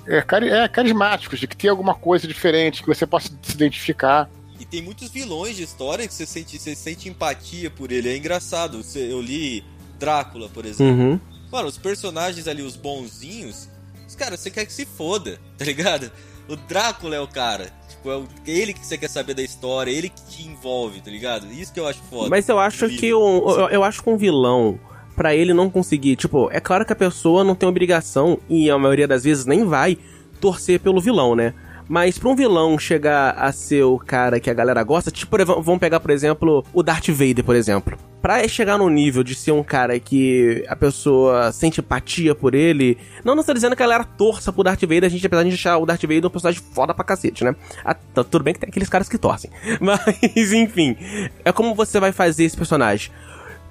Speaker 5: É, é, carismáticos, de que tem alguma coisa diferente, que você possa se identificar
Speaker 2: tem muitos vilões de história que você sente, você sente empatia por ele. É engraçado. Eu li Drácula, por exemplo. Uhum. Mano, os personagens ali, os bonzinhos, os caras, você quer que se foda, tá ligado? O Drácula é o cara. Tipo, é ele que você quer saber da história, ele que te envolve, tá ligado? Isso que eu acho foda.
Speaker 4: Mas eu acho que um, eu, eu acho que um vilão para ele não conseguir, tipo, é claro que a pessoa não tem obrigação e a maioria das vezes nem vai torcer pelo vilão, né? Mas pra um vilão chegar a ser o cara que a galera gosta, tipo, vamos pegar, por exemplo, o Darth Vader, por exemplo. Pra chegar no nível de ser um cara que a pessoa sente empatia por ele, não não estou dizendo que a galera torça pro Darth Vader, a gente, apesar de achar o Darth Vader um personagem foda pra cacete, né? Ah, tá, tudo bem que tem aqueles caras que torcem. Mas, enfim, é como você vai fazer esse personagem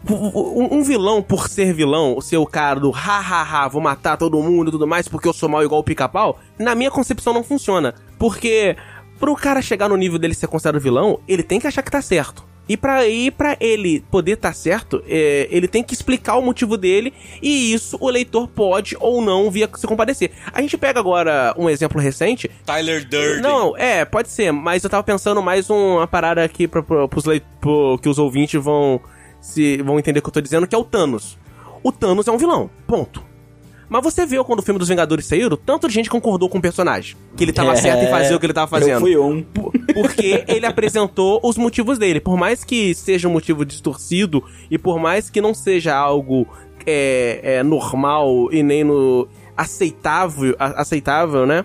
Speaker 4: um vilão, por ser vilão, o seu cara do ha ha ha, vou matar todo mundo e tudo mais porque eu sou mal igual o pica-pau, na minha concepção não funciona. Porque pro cara chegar no nível dele ser considerado vilão, ele tem que achar que tá certo. E pra, e pra ele poder estar tá certo, é, ele tem que explicar o motivo dele, e isso o leitor pode ou não vir a se compadecer. A gente pega agora um exemplo recente.
Speaker 2: Tyler Durden.
Speaker 4: Não, é, pode ser, mas eu tava pensando mais uma parada aqui pra, pra, pros leit pro, que os ouvintes vão se vão entender o que eu tô dizendo, que é o Thanos. O Thanos é um vilão, ponto. Mas você viu quando o filme dos Vingadores saiu, tanto de gente concordou com o personagem. Que ele tava é, certo em fazer o que ele tava fazendo. Eu
Speaker 3: fui um.
Speaker 4: Porque ele apresentou os motivos dele. Por mais que seja um motivo distorcido e por mais que não seja algo é, é, normal e nem no aceitável, aceitável, né?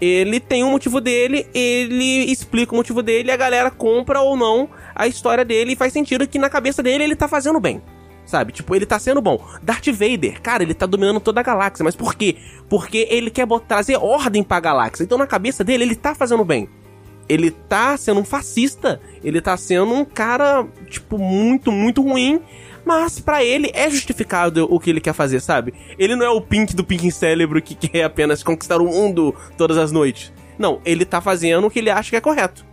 Speaker 4: Ele tem um motivo dele, ele explica o motivo dele, a galera compra ou não a história dele e faz sentido que na cabeça dele ele tá fazendo bem. Sabe? Tipo, ele tá sendo bom. Darth Vader, cara, ele tá dominando toda a galáxia. Mas por quê? Porque ele quer botar, trazer ordem pra galáxia. Então, na cabeça dele, ele tá fazendo bem. ele tá sendo um fascista. Ele tá sendo um cara, tipo, muito, muito ruim. Mas para ele é justificado o que ele quer fazer, sabe? Ele não é o Pink do Pink Cérebro que quer apenas conquistar o mundo todas as noites. Não, ele tá fazendo o que ele acha que é correto.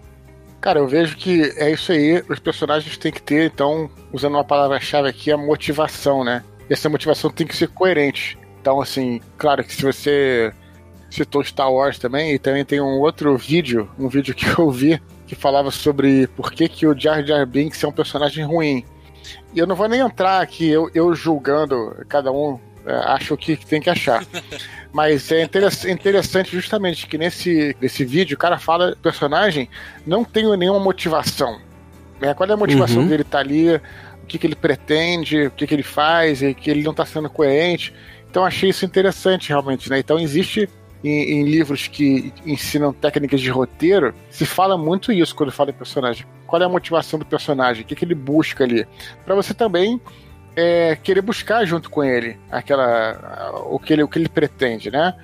Speaker 5: Cara, eu vejo que é isso aí. Os personagens têm que ter, então, usando uma palavra-chave aqui, a motivação, né? E essa motivação tem que ser coerente. Então, assim, claro que se você citou Star Wars também, e também tem um outro vídeo, um vídeo que eu vi, que falava sobre por que, que o Jar Jar Binks é um personagem ruim. E eu não vou nem entrar aqui, eu, eu julgando cada um é, acha o que tem que achar. Mas é interessante justamente que nesse, nesse vídeo o cara fala personagem não tem nenhuma motivação. Né? Qual é a motivação uhum. dele estar tá ali, o que, que ele pretende, o que, que ele faz, e que ele não está sendo coerente. Então achei isso interessante realmente, né? Então existe em, em, livros que ensinam técnicas de roteiro, se fala muito isso quando fala em personagem. Qual é a motivação do personagem? O que, que ele busca ali? Para você também é, querer buscar junto com ele aquela o que ele, o que ele pretende, né?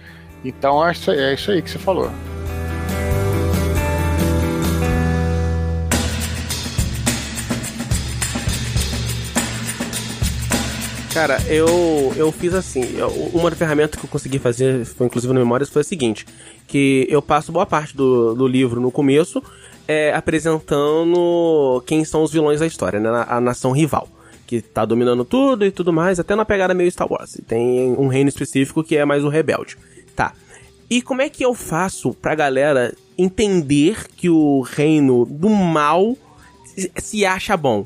Speaker 5: Então é isso, é aí que você falou.
Speaker 4: Cara, eu, eu fiz assim. Uma ferramenta que eu consegui fazer, foi inclusive no Memórias, foi a seguinte: que eu passo boa parte do, do livro no começo, é, apresentando quem são os vilões da história, né? A, nação rival. Que tá dominando tudo e tudo mais, até na pegada meio Star Wars. Tem um reino específico que é mais o rebelde. Tá. E como é que eu faço pra galera entender que o reino do mal se acha bom?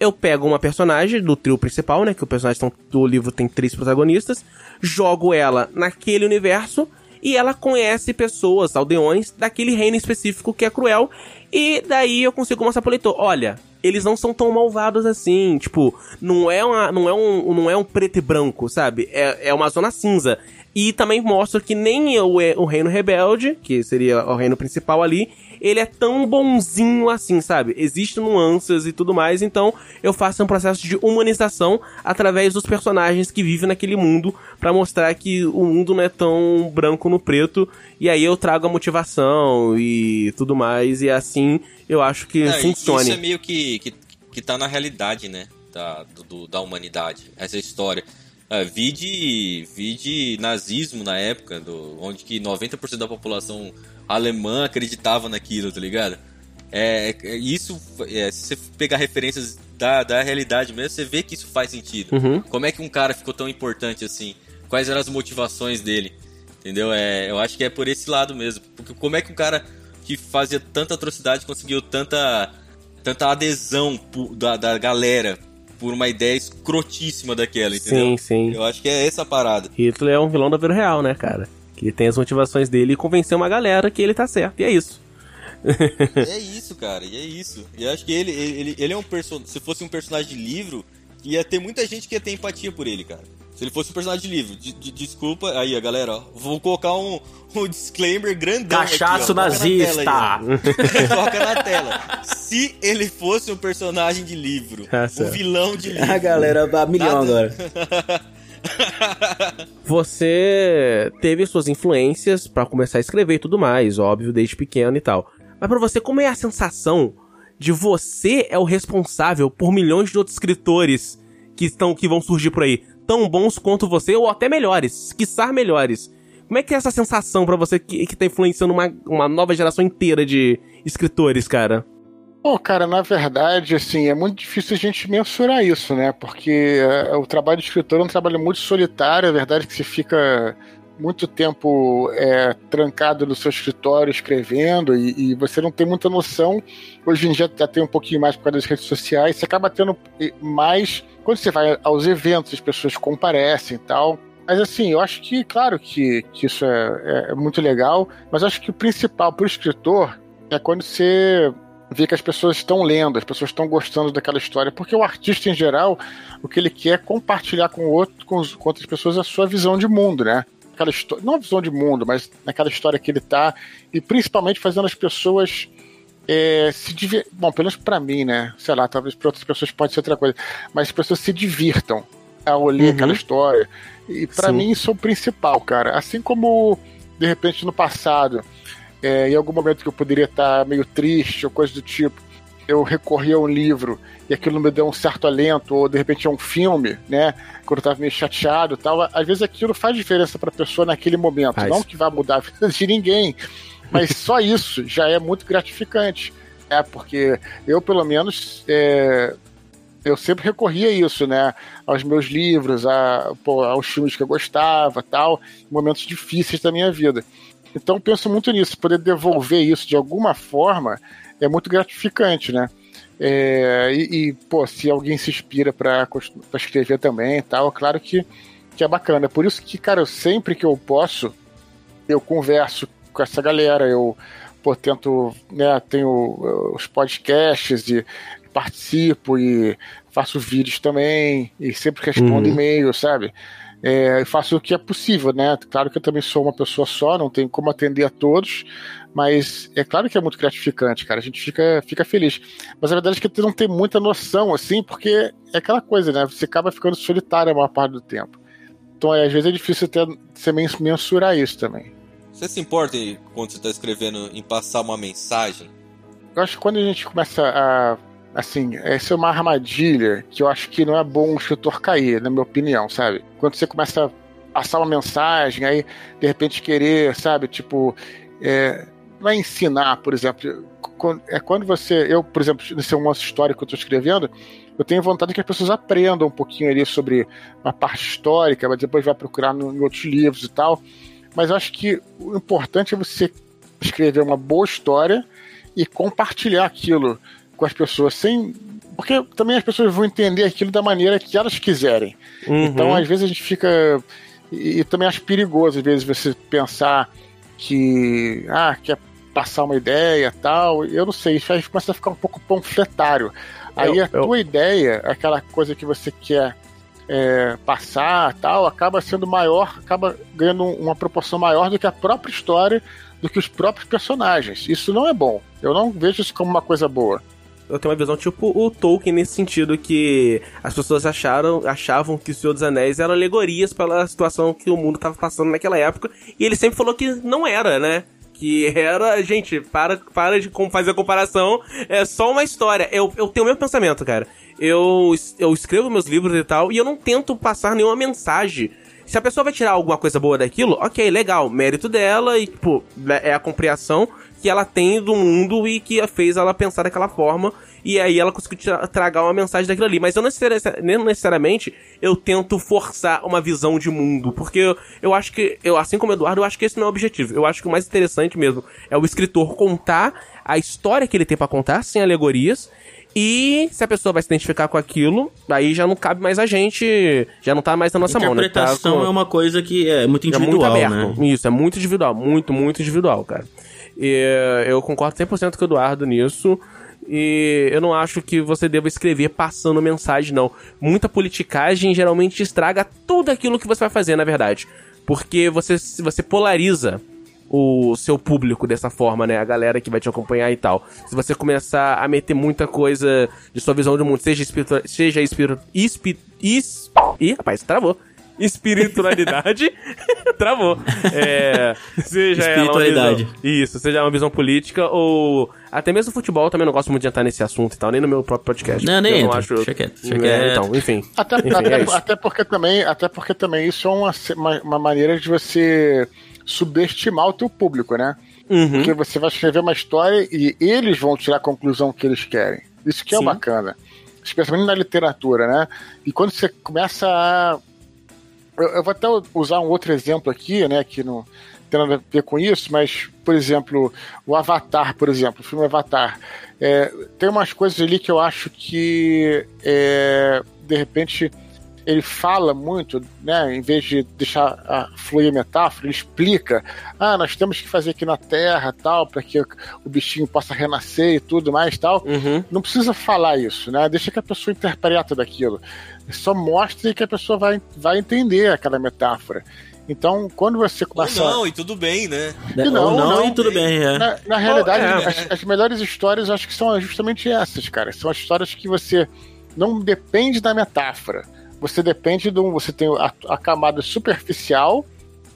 Speaker 4: eu pego uma personagem do trio principal, né? Que o personagem do livro tem três protagonistas, jogo ela naquele universo e ela conhece pessoas, aldeões, daquele reino específico que é cruel. E daí eu consigo mostrar pro leitor: olha, eles não são tão malvados assim. Tipo, não é, uma, não é, um, não é um preto e branco, sabe? É, é uma zona cinza. E também mostra que nem o, o reino rebelde, que seria o reino principal ali, ele é tão bonzinho assim, sabe? Existem nuances e tudo mais, então eu faço um processo de humanização através dos personagens que vivem naquele mundo para mostrar que o mundo não é tão branco no preto, e aí eu trago a motivação e tudo mais, e assim eu acho que é, funcione.
Speaker 2: Isso é meio que, que, que tá na realidade, né? Da, do, da humanidade, essa história. Uh, vide, vide nazismo na época, do, onde que 90% da população alemã acreditava naquilo, tá ligado? É, é isso, é, se você pegar referências da, da realidade mesmo, você vê que isso faz sentido. Uhum. Como é que um cara ficou tão importante assim? Quais eram as motivações dele? Entendeu? É, eu acho que é por esse lado mesmo. Porque como é que um cara que fazia tanta atrocidade conseguiu tanta, tanta adesão da, da galera por uma ideia escrotíssima daquela, entendeu?
Speaker 4: Sim, sim.
Speaker 2: Eu acho que é essa a parada.
Speaker 4: Hitler é um vilão da vida real, né, cara? Que tem as motivações dele e convencer uma galera que ele tá certo. E é isso.
Speaker 2: é isso, cara, e é isso. E acho que ele, ele, ele é um personagem. Se fosse um personagem de livro, ia ter muita gente que ia ter empatia por ele, cara. Se ele fosse um personagem de livro, de, de, desculpa, aí, galera, ó, vou colocar um, um disclaimer grandão.
Speaker 3: Cachaço
Speaker 2: aqui,
Speaker 3: ó, nazista!
Speaker 2: Na Coloca na tela. Se ele fosse um personagem de livro, ah, um vilão de livro.
Speaker 3: A galera, a milhão nada... agora.
Speaker 4: você teve suas influências para começar a escrever e tudo mais, óbvio, desde pequeno e tal. Mas para você, como é a sensação de você é o responsável por milhões de outros escritores que estão que vão surgir por aí, tão bons quanto você ou até melhores, quiçá melhores? Como é que é essa sensação para você que, que tá influenciando uma, uma nova geração inteira de escritores, cara?
Speaker 5: Bom, cara, na verdade, assim, é muito difícil a gente mensurar isso, né? Porque é, o trabalho de escritor é um trabalho muito solitário, é verdade que você fica muito tempo é, trancado no seu escritório escrevendo e, e, você não tem muita noção. Hoje em dia já tem um pouquinho mais por causa das redes sociais, você acaba tendo mais quando você vai aos eventos, as pessoas comparecem e tal. Mas assim, eu acho que, claro que, que isso é, é muito legal, mas acho que o principal para o escritor é quando você ver que as pessoas estão lendo, as pessoas estão gostando daquela história, porque o artista em geral, o que ele quer é compartilhar com, outro, com, com outras pessoas a sua visão de mundo, né? Aquela história, não a visão de mundo, mas naquela história que ele tá, e principalmente fazendo as pessoas é, se divertir. Bom, pelo menos pra mim, né? Sei lá, talvez para outras pessoas pode ser outra coisa, mas as pessoas se divirtam ao ler uhum. aquela história. E para mim isso é o principal, cara. Assim como, de repente, no passado é, em algum momento que eu poderia estar meio triste ou coisa do tipo, eu recorri a um livro e aquilo me deu um certo alento, ou de repente é um filme, né? Quando eu tava meio chateado e tal, às vezes aquilo faz diferença pra pessoa naquele momento. Faz. Não que vai mudar a vida de ninguém, mas só isso já é muito gratificante. É, porque eu, pelo menos, é, eu sempre recorria a isso, né? Aos meus livros, a, pô, aos filmes que eu gostava, tal, momentos difíceis da minha vida. Então penso muito nisso, poder devolver isso de alguma forma é muito gratificante, né? É, e, e, pô, se alguém se inspira para escrever também e tal, claro que, que é bacana. Por isso que, cara, eu, sempre que eu posso, eu converso com essa galera, eu pô, tento, né, tenho uh, os podcasts e participo e faço vídeos também e sempre respondo uhum. e-mail, sabe? É, faço o que é possível, né? Claro que eu também sou uma pessoa só, não tenho como atender a todos, mas é claro que é muito gratificante, cara. A gente fica, fica feliz. Mas a verdade é que tu não tem muita noção, assim, porque é aquela coisa, né? Você acaba ficando solitário a maior parte do tempo. Então, é, às vezes é difícil até você mensurar isso também.
Speaker 2: Você se importa quando você está escrevendo em passar uma mensagem?
Speaker 5: Eu acho que quando a gente começa a. Assim, essa é uma armadilha que eu acho que não é bom o escritor cair, na minha opinião, sabe? Quando você começa a passar uma mensagem, aí de repente querer, sabe, tipo, é, vai ensinar, por exemplo, é quando você, eu, por exemplo, nesse uma história que eu estou escrevendo, eu tenho vontade que as pessoas aprendam um pouquinho ali sobre uma parte histórica, mas depois vai procurar no, em outros livros e tal. Mas eu acho que o importante é você escrever uma boa história e compartilhar aquilo com as pessoas sem. Porque também as pessoas vão entender aquilo da maneira que elas quiserem. Uhum. Então, às vezes, a gente fica. E, e também acho perigoso, às vezes, você pensar que. Ah, quer passar uma ideia tal. Eu não sei, isso aí começa a ficar um pouco panfletário. Aí eu, a tua eu... ideia, aquela coisa que você quer é, passar tal, acaba sendo maior, acaba ganhando uma proporção maior do que a própria história, do que os próprios personagens. Isso não é bom. Eu não vejo isso como uma coisa boa.
Speaker 4: Eu tenho uma visão tipo o Tolkien nesse sentido que as pessoas acharam, achavam que o Senhor dos Anéis era alegorias pela situação que o mundo estava passando naquela época, e ele sempre falou que não era, né? Que era, gente, para, para de fazer a comparação, é só uma história. Eu, eu tenho o mesmo pensamento, cara eu, eu escrevo meus livros e tal, e eu não tento passar nenhuma mensagem. Se a pessoa vai tirar alguma coisa boa daquilo, ok, legal, mérito dela e, tipo, é a compreensão que ela tem do mundo e que fez ela pensar daquela forma e aí ela conseguiu tragar uma mensagem daquilo ali. Mas eu não necessariamente eu tento forçar uma visão de mundo, porque eu, eu acho que, eu, assim como o Eduardo, eu acho que esse não é o objetivo. Eu acho que o mais interessante mesmo é o escritor contar a história que ele tem para contar, sem alegorias, e se a pessoa vai se identificar com aquilo, aí já não cabe mais a gente, já não tá mais na nossa mão,
Speaker 3: né? Interpretação tá é uma coisa que é muito individual, é muito né?
Speaker 4: Isso, é muito individual, muito, muito individual, cara. E eu concordo 100% com o Eduardo nisso. E eu não acho que você deva escrever passando mensagem, não. Muita politicagem geralmente estraga tudo aquilo que você vai fazer, na verdade. Porque você, você polariza o seu público dessa forma, né? A galera que vai te acompanhar e tal. Se você começar a meter muita coisa de sua visão do mundo, seja espiritual, seja espírito, espi, is, ih, rapaz, travou. Espiritualidade, travou. É, seja
Speaker 3: Espiritualidade.
Speaker 4: Visão, isso, seja uma visão política ou até mesmo futebol, também não gosto muito de entrar nesse assunto e tal, nem no meu próprio podcast.
Speaker 3: Não, nem
Speaker 4: eu
Speaker 3: não acho. Deixa quieto, deixa
Speaker 4: é, então, enfim.
Speaker 5: Até,
Speaker 4: enfim,
Speaker 5: até, é até, porque também, até porque também isso é uma, uma, uma maneira de você subestimar o teu público, né? Uhum. Porque você vai escrever uma história e eles vão tirar a conclusão que eles querem. Isso que é Sim. bacana. Especialmente na literatura, né? E quando você começa a. Eu, vou até usar um outro exemplo aqui, né? Que não tem nada a ver com isso, mas, por exemplo, o Avatar, por exemplo, o filme Avatar. É, tem umas coisas ali que eu acho que, é, de repente, ele fala muito, né? Em vez de deixar a fluir a metáfora, ele explica: ah, nós temos que fazer aqui na Terra tal, para que o bichinho possa renascer e tudo mais tal. Uhum. Não precisa falar isso, né? Deixa que a pessoa interpreta daquilo. Só mostre que a pessoa vai, vai entender aquela metáfora. Então, quando você começa.
Speaker 2: Ou não, e tudo bem, né?
Speaker 3: E não, Ou não, não, e tudo bem, é.
Speaker 5: Na, na realidade, é. as, as melhores histórias acho que são justamente essas, cara. São as histórias que você não depende da metáfora você depende de um. Você tem a, a camada superficial,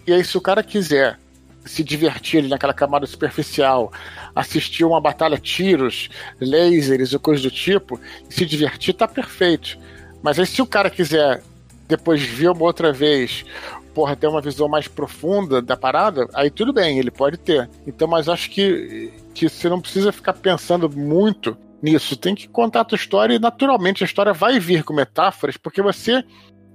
Speaker 5: e aí, se o cara quiser se divertir ali naquela camada superficial, assistir uma batalha, tiros, lasers e coisas do tipo, e se divertir, tá perfeito. Mas aí se o cara quiser depois ver uma outra vez, porra, ter uma visão mais profunda da parada, aí tudo bem, ele pode ter. Então, mas acho que, que você não precisa ficar pensando muito nisso. Tem que contar a tua história e naturalmente a história vai vir com metáforas, porque você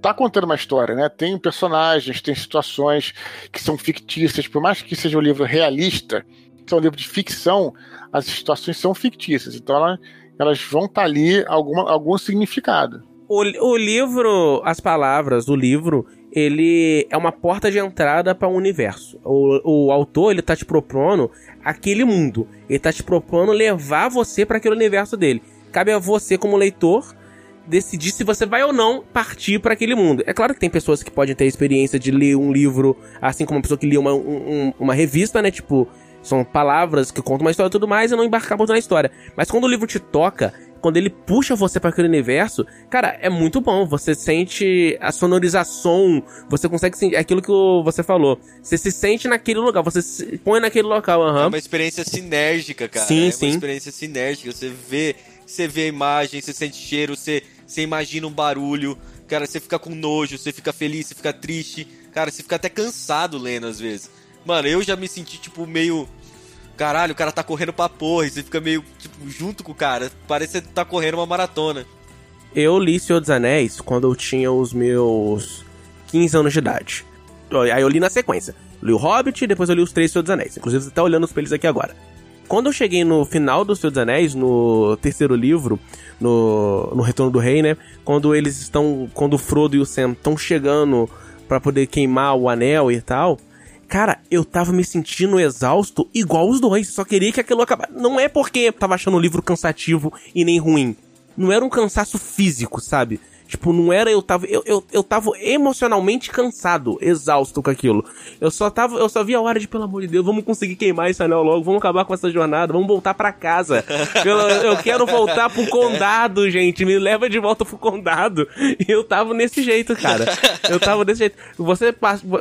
Speaker 5: tá contando uma história, né? Tem personagens, tem situações que são fictícias, por mais que seja um livro realista, que é um livro de ficção, as situações são fictícias, então elas, elas vão estar tá ali alguma, algum significado.
Speaker 4: O, o livro, as palavras do livro, ele é uma porta de entrada para o um universo. O, o autor, ele tá te propondo aquele mundo. Ele tá te propondo levar você para aquele universo dele. Cabe a você, como leitor, decidir se você vai ou não partir para aquele mundo. É claro que tem pessoas que podem ter a experiência de ler um livro, assim como uma pessoa que lê uma, um, uma revista, né? Tipo, são palavras que contam uma história e tudo mais e não embarcar muito na história. Mas quando o livro te toca, quando ele puxa você para aquele universo, cara, é muito bom. Você sente a sonorização, você consegue sentir aquilo que você falou. Você se sente naquele lugar, você se põe naquele local. Uhum.
Speaker 2: É uma experiência sinérgica, cara.
Speaker 4: Sim,
Speaker 2: é
Speaker 4: sim.
Speaker 2: uma experiência sinérgica. Você vê você vê a imagem, você sente cheiro, você, você imagina um barulho, cara, você fica com nojo, você fica feliz, você fica triste, cara, você fica até cansado lendo às vezes. Mano, eu já me senti, tipo, meio. Caralho, o cara tá correndo pra porra, e você fica meio, tipo, junto com o cara. Parece que tá correndo uma maratona.
Speaker 4: Eu li Senhor dos Anéis quando eu tinha os meus 15 anos de idade. Aí eu li na sequência. Li o Hobbit, depois eu li os três Senhor dos Anéis. Inclusive, você tá olhando os pelos aqui agora. Quando eu cheguei no final do Senhor dos Anéis, no terceiro livro, no, no Retorno do Rei, né? Quando eles estão. Quando o Frodo e o Sam estão chegando para poder queimar o anel e tal. Cara, eu tava me sentindo exausto igual os dois. Só queria que aquilo acabasse. Não é porque eu tava achando o livro cansativo e nem ruim. Não era um cansaço físico, sabe? Tipo, não era eu tava. Eu, eu, eu tava emocionalmente cansado, exausto com aquilo. Eu só tava. Eu só via a hora de, pelo amor de Deus, vamos conseguir queimar esse anel logo, vamos acabar com essa jornada, vamos voltar para casa. eu, eu quero voltar pro condado, gente. Me leva de volta pro condado. E eu tava nesse jeito, cara. Eu tava desse jeito. Você,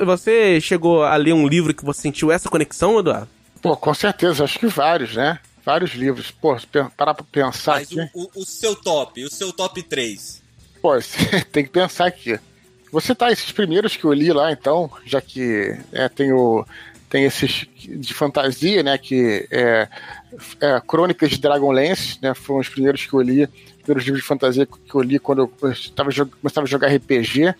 Speaker 4: você chegou a ler um livro que você sentiu essa conexão, Eduardo?
Speaker 5: Pô, com certeza, acho que vários, né? Vários livros. Pô, parar pra pensar
Speaker 2: Mas aqui. O, o, o seu top, o seu top 3.
Speaker 5: Pô, tem que pensar aqui. Você tá esses primeiros que eu li lá, então, já que é, tem, o, tem esses de fantasia, né? Que é, é Crônicas de Dragonlance, né? Foram os primeiros que eu li, primeiros livros de fantasia que eu li quando eu estava começava a jogar RPG.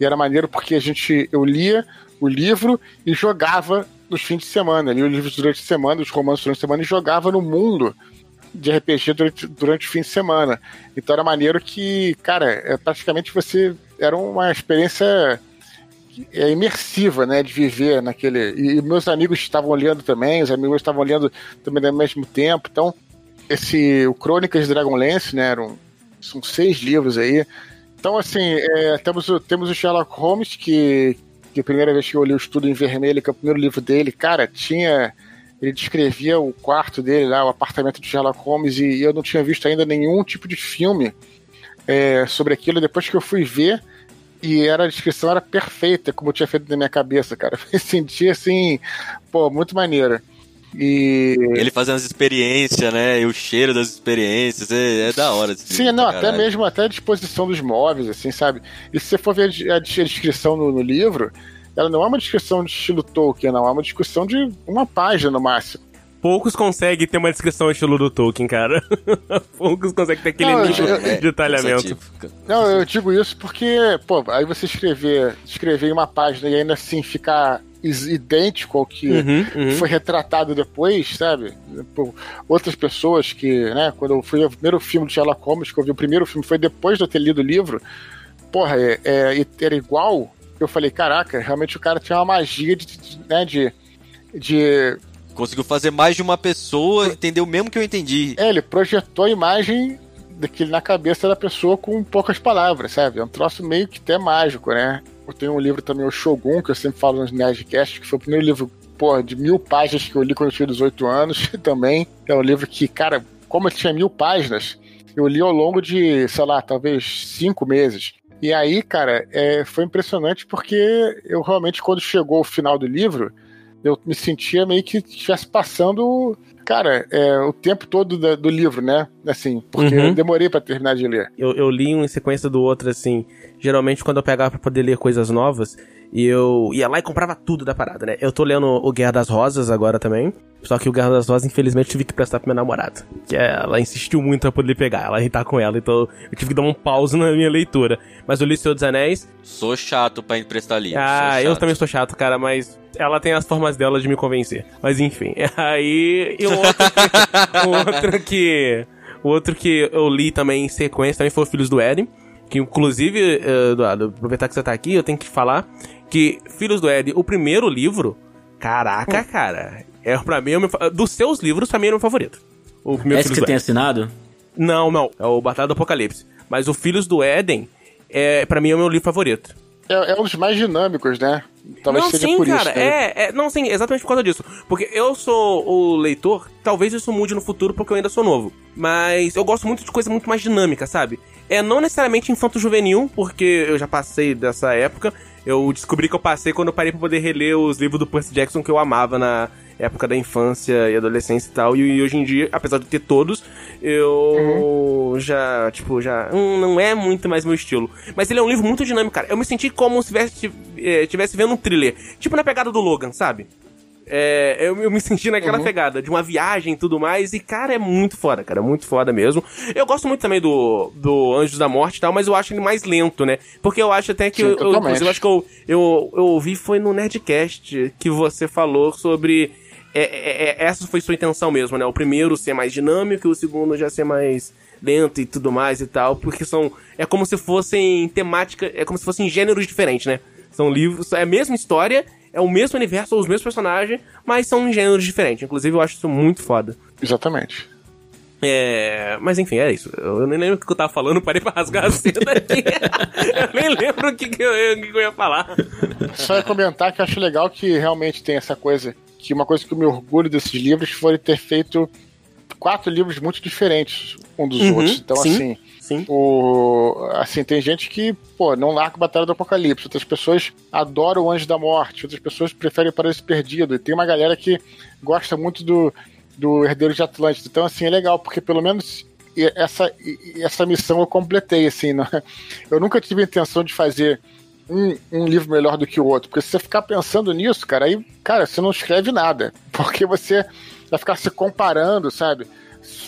Speaker 5: E era maneiro porque a gente, eu lia o livro e jogava nos fins de semana. Lia os livros durante a semana, os romances durante a semana e jogava no mundo de RPG durante, durante o fim de semana. Então era maneiro que, cara, é, praticamente você. Era uma experiência é, imersiva, né, de viver naquele. E, meus amigos estavam lendo também, os amigos estavam lendo também ao mesmo tempo. Então, esse. O Crônicas de Dragonlance, né, eram, são seis livros aí. Então, assim, é, temos, o, temos o Sherlock Holmes, que, que a primeira vez que eu li o Estudo em Vermelho, que é o primeiro livro dele, cara, tinha ele descrevia o quarto dele lá, o apartamento de Sherlock Holmes, e eu não tinha visto ainda nenhum tipo de filme é, sobre aquilo. Depois que eu fui ver, e era, a descrição era perfeita, como eu tinha feito na minha cabeça, cara. Eu senti assim, pô, muito maneiro. E...
Speaker 2: Ele fazendo as experiências, né? E o cheiro das experiências, é, é da hora.
Speaker 5: Sim, não, até mesmo até a disposição dos móveis, assim, sabe? E se você for ver a, a descrição no, no livro, ela não é uma descrição de estilo Tolkien, não, é uma discussão de uma página no máximo.
Speaker 4: Poucos conseguem ter uma descrição estilo do Tolkien, cara. Poucos conseguem ter aquele não, nível eu, de detalhamento.
Speaker 5: Não, eu digo isso porque, pô, aí você escrever, escrever em uma página e ainda assim ficar idêntico ao que uhum, uhum. foi retratado depois, sabe? Por outras pessoas que, né, quando eu fui o primeiro filme de Sherlock Holmes, que eu vi o primeiro filme foi depois de eu ter lido o livro, porra, é, é, era igual eu falei, caraca, realmente o cara tinha uma magia de, de né, de, de
Speaker 2: Conseguiu fazer mais de uma pessoa, entendeu mesmo que eu entendi.
Speaker 5: É, ele projetou a imagem daquele na cabeça da pessoa com poucas palavras, sabe? É um troço meio que até mágico, né? Eu tenho um livro também, o Shogun, que eu sempre falo nos Nerdcast, que foi o primeiro livro, porra, de mil páginas que eu li quando eu tinha 18 anos também. É um livro que, cara, como ele tinha mil páginas, eu li ao longo de, sei lá, talvez cinco meses. E aí, cara, é, foi impressionante porque eu realmente, quando chegou o final do livro, eu me sentia meio que estivesse passando cara, é, o tempo todo do, do livro, né? Assim, porque uhum. eu demorei para terminar de ler.
Speaker 4: Eu, eu li um em sequência do outro, assim. Geralmente, quando eu pegava pra poder ler coisas novas, eu ia lá e comprava tudo da parada, né? Eu tô lendo o Guerra das Rosas agora também. Só que o Guerra das Rosas, infelizmente, tive que prestar pra minha namorada. Que ela insistiu muito pra poder pegar. Ela tá com ela, então eu tive que dar um pause na minha leitura. Mas eu li Senhor dos Anéis.
Speaker 2: Sou chato pra emprestar livro.
Speaker 4: Ah, eu também sou chato, cara, mas ela tem as formas dela de me convencer. Mas enfim. Aí. E o outro que. o outro que. O outro que eu li também em sequência também foi Filhos do Éden. Que inclusive, Eduardo, aproveitar que você tá aqui, eu tenho que falar que Filhos do Éden, o primeiro livro, caraca, hum. cara, é para mim, é meu, dos seus livros, pra mim é o meu favorito.
Speaker 3: O primeiro é esse que você tem assinado?
Speaker 4: Não, não, é o Batalha do Apocalipse. Mas o Filhos do Éden, é, para mim, é o meu livro favorito.
Speaker 5: É, é, um dos mais dinâmicos, né?
Speaker 4: Talvez não, seja sim, por cara, isso. Né? É, é, não, sim, exatamente por causa disso. Porque eu sou o leitor, talvez isso mude no futuro porque eu ainda sou novo. Mas eu gosto muito de coisa muito mais dinâmica, sabe? É não necessariamente infanto-juvenil, porque eu já passei dessa época. Eu descobri que eu passei quando eu parei pra poder reler os livros do Percy Jackson que eu amava na época da infância e adolescência e tal. E, hoje em dia, apesar de ter todos, eu uhum. já, tipo, já. Hum, não é muito mais meu estilo. Mas ele é um livro muito dinâmico, cara. Eu me senti como se tivesse, eh, tivesse vendo um thriller. Tipo na pegada do Logan, sabe? É, eu, eu, me senti naquela uhum. pegada de uma viagem e tudo mais. E, cara, é muito foda, cara. Muito foda mesmo. Eu gosto muito também do, do Anjos da Morte e tal, mas eu acho ele mais lento, né? Porque eu acho até que. Sim, eu, eu, eu, acho que eu, eu, eu ouvi foi no Nerdcast que você falou sobre. É, é, é, essa foi sua intenção mesmo, né? O primeiro ser mais dinâmico e o segundo já ser mais lento e tudo mais e tal. Porque são. É como se fossem temática. É como se fossem gêneros diferentes, né? São livros. É a mesma história é o mesmo universo, os mesmos personagens, mas são em gêneros diferentes. Inclusive, eu acho isso muito foda.
Speaker 5: Exatamente.
Speaker 4: É, mas enfim, é isso. Eu nem lembro o que eu tava falando, parei pra rasgar a seda aqui. eu nem lembro o que, que, eu, que eu ia falar.
Speaker 5: Só ia comentar que eu acho legal que realmente tem essa coisa, que uma coisa que eu me orgulho desses livros foi ter feito quatro livros muito diferentes um dos uhum, outros. Então, sim. assim, Sim. O, assim, tem gente que, pô, não larga Batalha do Apocalipse. Outras pessoas adoram o Anjo da Morte. Outras pessoas preferem o Paraíso Perdido. E tem uma galera que gosta muito do, do Herdeiro de Atlântida. Então, assim, é legal, porque pelo menos essa, essa missão eu completei, assim. Né? Eu nunca tive a intenção de fazer um, um, livro melhor do que o outro. Porque se você ficar pensando nisso, cara, aí, cara, você não escreve nada. Porque você vai ficar se comparando, sabe?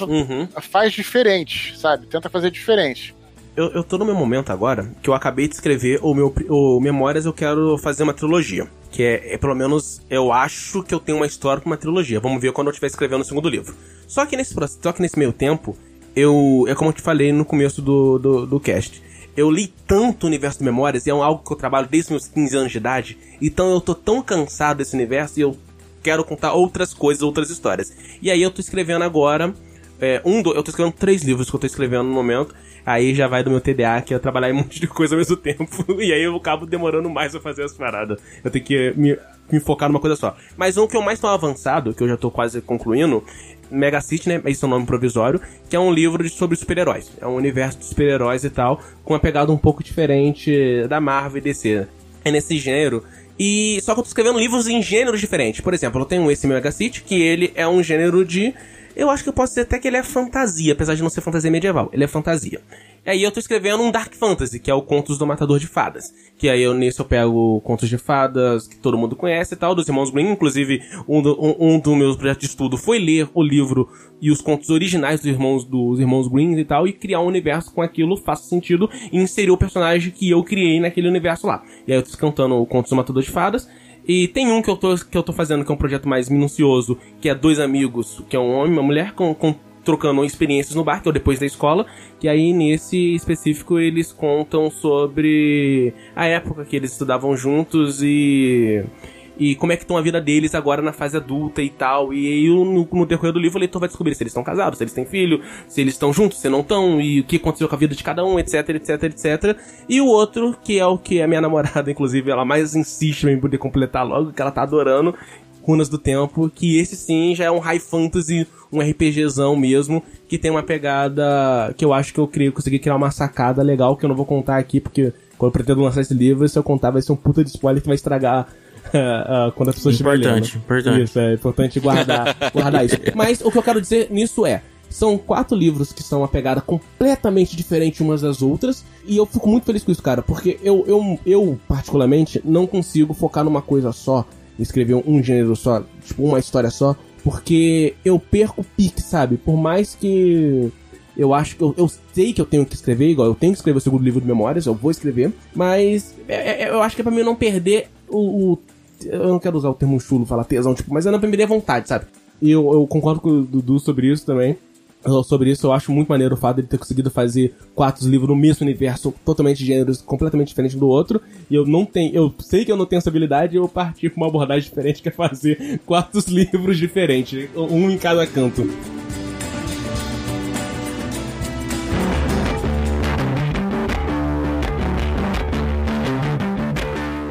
Speaker 5: Uhum. faz diferente, sabe? Tenta fazer diferente.
Speaker 4: Eu, eu tô no meu momento agora que eu acabei de escrever o meu o Memórias, eu quero fazer uma trilogia. Que é, é, pelo menos, eu acho que eu tenho uma história com uma trilogia. Vamos ver quando eu estiver escrevendo o segundo livro. Só que nesse só que nesse meio tempo, eu. É como eu te falei no começo do, do, do cast. Eu li tanto o universo de memórias, e é algo que eu trabalho desde meus 15 anos de idade. Então eu tô tão cansado desse universo e eu quero contar outras coisas, outras histórias. E aí eu tô escrevendo agora. É, um do, eu tô escrevendo três livros que eu tô escrevendo no momento. Aí já vai do meu TDA, que é trabalhar em um monte de coisa ao mesmo tempo. E aí eu acabo demorando mais pra fazer as paradas. Eu tenho que me, me focar numa coisa só. Mas um que eu mais tô avançado, que eu já tô quase concluindo, Mega City, né? Esse é o nome provisório, que é um livro sobre super-heróis. É um universo de super-heróis e tal, com uma pegada um pouco diferente da Marvel e DC. É nesse gênero e só que eu tô escrevendo livros em gêneros diferentes. Por exemplo, eu tenho esse Mega City, que ele é um gênero de. Eu acho que eu posso dizer até que ele é fantasia, apesar de não ser fantasia medieval. Ele é fantasia. E aí eu tô escrevendo um Dark Fantasy, que é o Contos do Matador de Fadas. Que aí eu nisso eu pego Contos de Fadas, que todo mundo conhece e tal, dos Irmãos Grimm. Inclusive, um, um, um dos meus projetos de estudo foi ler o livro e os contos originais dos irmãos, dos irmãos Grimm e tal, e criar um universo com aquilo faça sentido e inserir o personagem que eu criei naquele universo lá. E aí eu tô cantando o Contos do Matador de Fadas. E tem um que eu, tô, que eu tô fazendo, que é um projeto mais minucioso, que é dois amigos, que é um homem e uma mulher, com, com trocando experiências no bar, que é o depois da escola, que aí nesse específico eles contam sobre a época que eles estudavam juntos e e como é que estão a vida deles agora na fase adulta e tal. E aí, no, no decorrer do livro, o leitor vai descobrir se eles estão casados, se eles têm filho, se eles estão juntos, se não estão, e o que aconteceu com a vida de cada um, etc, etc, etc. E o outro, que é o que a minha namorada, inclusive, ela mais insiste em poder completar logo, que ela tá adorando, Runas do Tempo, que esse sim já é um high fantasy, um RPGzão mesmo, que tem uma pegada que eu acho que eu criei, consegui criar uma sacada legal que eu não vou contar aqui, porque quando eu pretendo lançar esse livro, se eu contar vai ser um puta de spoiler que vai estragar quando as pessoas estiverem lendo.
Speaker 3: Importante, importante.
Speaker 4: Isso, é importante guardar, guardar isso. Mas o que eu quero dizer nisso é, são quatro livros que são uma pegada completamente diferente umas das outras. E eu fico muito feliz com isso, cara. Porque eu, eu, eu particularmente, não consigo focar numa coisa só. Escrever um gênero só, tipo, uma história só. Porque eu perco o pique, sabe? Por mais que eu acho que eu, eu, sei que eu tenho que escrever, igual eu tenho que escrever o segundo livro de memórias, eu vou escrever, mas é, é, eu acho que é pra mim não perder o, o, Eu não quero usar o termo chulo, falar tesão, tipo, mas é não perder a vontade, sabe? E eu, eu concordo com o Dudu sobre isso também sobre isso, eu acho muito maneiro o fato de ele ter conseguido fazer quatro livros no mesmo universo, totalmente gêneros, completamente diferentes do outro. E eu não tenho, eu sei que eu não tenho essa habilidade, eu parti pra uma abordagem diferente, que é fazer quatro livros diferentes, um em cada canto.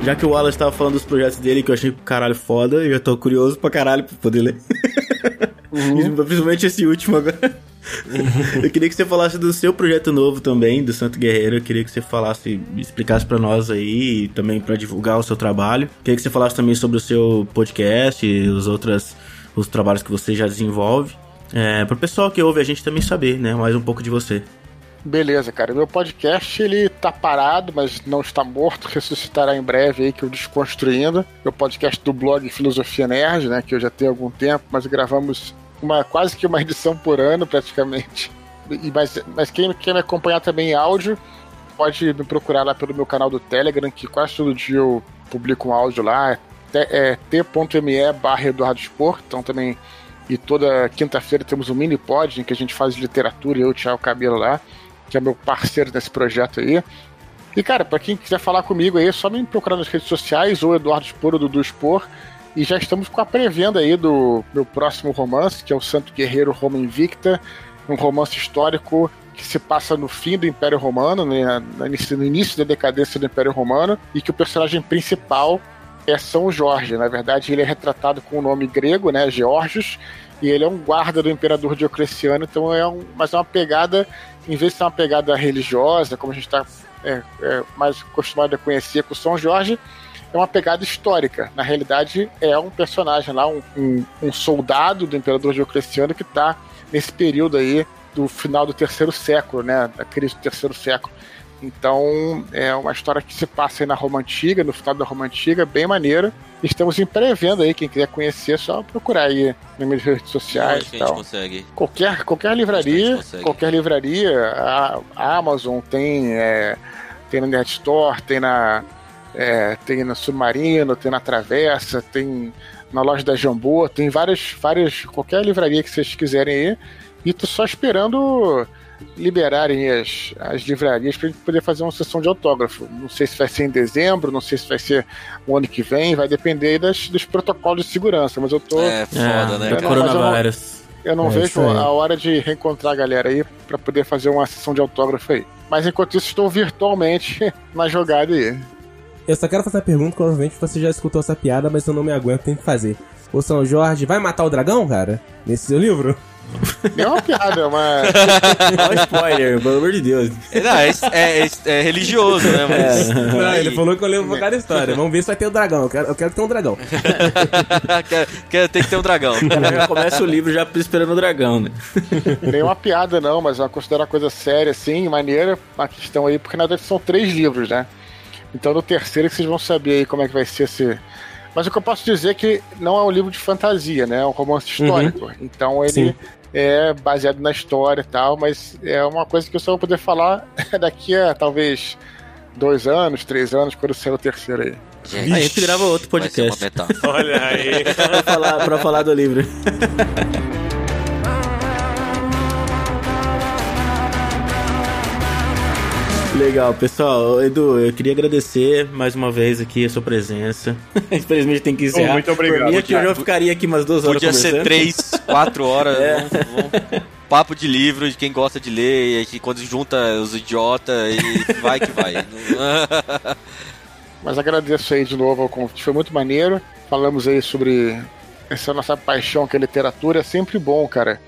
Speaker 3: Já que o Wallace tava falando dos projetos dele, que eu achei caralho foda, eu tô curioso pra caralho pra poder ler. Uhum. Principalmente esse último agora. eu queria que você falasse do seu projeto novo também, do Santo Guerreiro. Eu queria que você falasse, explicasse para nós aí, também para divulgar o seu trabalho. Eu queria que você falasse também sobre o seu podcast e os outros os trabalhos que você já desenvolve. É, para o pessoal que ouve a gente também saber, né, mais um pouco de você.
Speaker 5: Beleza, cara. Meu podcast ele tá parado, mas não está morto. Ressuscitará em breve aí que eu desconstruindo. Meu podcast do blog Filosofia Nerd, né? Que eu já tenho algum tempo, mas gravamos uma quase que uma edição por ano, praticamente. E, mas, mas quem quer me acompanhar também em áudio, pode me procurar lá pelo meu canal do Telegram, que quase todo dia eu publico um áudio lá. É t.me barra Eduardo Spor, então também. E toda quinta-feira temos um mini pod em que a gente faz literatura e eu, Thiago Cabelo lá que é meu parceiro nesse projeto aí. E, cara, para quem quiser falar comigo aí, é só me procurar nas redes sociais, ou Eduardo Spor ou Dudu Spor. E já estamos com a pré-venda aí do meu próximo romance, que é o Santo Guerreiro Roma Invicta, um romance histórico que se passa no fim do Império Romano, né, no início da decadência do Império Romano, e que o personagem principal é São Jorge. Na verdade, ele é retratado com o nome grego, né, Georgios, e ele é um guarda do imperador Diocleciano, então é um, mas é uma pegada, em vez de ser uma pegada religiosa, como a gente está é, é, mais acostumado a conhecer com São Jorge, é uma pegada histórica. Na realidade, é um personagem lá, um, um, um soldado do imperador Diocleciano que está nesse período aí do final do terceiro século, né, da crise do terceiro século. Então, é uma história que se passa aí na Roma Antiga, no final da Roma Antiga, bem maneira. Estamos em pré-venda aí, quem quiser conhecer, é só procurar aí nas minhas redes sociais e tal.
Speaker 2: consegue?
Speaker 5: Qualquer, qualquer livraria, qualquer livraria, a, a Amazon tem, é, tem na Nerd Store, tem na, é, tem na Submarino, tem na Travessa, tem na loja da Jambô, tem várias, várias, qualquer livraria que vocês quiserem aí. E tô só esperando liberarem as, as livrarias para a gente poder fazer uma sessão de autógrafo. Não sei se vai ser em dezembro, não sei se vai ser o ano que vem, vai depender das, dos protocolos de segurança, mas eu tô.
Speaker 2: É foda,
Speaker 3: é, né? Coronavírus.
Speaker 5: Eu não, eu não é vejo a hora de reencontrar a galera aí para poder fazer uma sessão de autógrafo aí. Mas enquanto isso, estou virtualmente na jogada aí.
Speaker 4: Eu só quero fazer a pergunta, provavelmente você já escutou essa piada, mas eu não me aguento, tem que fazer. O São Jorge vai matar o dragão, cara? Nesse seu livro?
Speaker 5: É uma piada, mas.
Speaker 3: Não spoiler, pelo amor de Deus.
Speaker 2: Não, é, é, é religioso, né? Mas...
Speaker 4: É. Não, ele falou que eu levo cada história. Vamos ver se vai ter o um dragão. Eu quero, eu quero que tenha um dragão.
Speaker 2: quer, quer, tem que ter um dragão.
Speaker 3: Já começa o livro já esperando o dragão, né?
Speaker 5: Nem uma piada, não, mas eu considero uma coisa séria, assim, maneira, a questão aí, porque na verdade são três livros, né? Então no terceiro que vocês vão saber aí como é que vai ser esse. Mas o que eu posso dizer é que não é um livro de fantasia, né? É um romance histórico. Uhum. Então ele Sim é baseado na história e tal, mas é uma coisa que eu só vou poder falar daqui a talvez dois anos, três anos, quando sair o terceiro aí.
Speaker 3: Gente, a gente grava outro podcast.
Speaker 4: Olha aí.
Speaker 3: pra, falar, pra falar do livro. Legal, pessoal. Edu, eu queria agradecer mais uma vez aqui a sua presença. Infelizmente tem que encerrar.
Speaker 5: Muito obrigado. Por
Speaker 3: mim, aqui eu já ficaria aqui umas duas horas
Speaker 2: Podia ser três, quatro horas. É. Vamos, vamos. Papo de livro de quem gosta de ler, e que quando junta os idiotas e vai que vai.
Speaker 5: Mas agradeço aí de novo o convite, foi muito maneiro. Falamos aí sobre essa nossa paixão que é literatura, é sempre bom, cara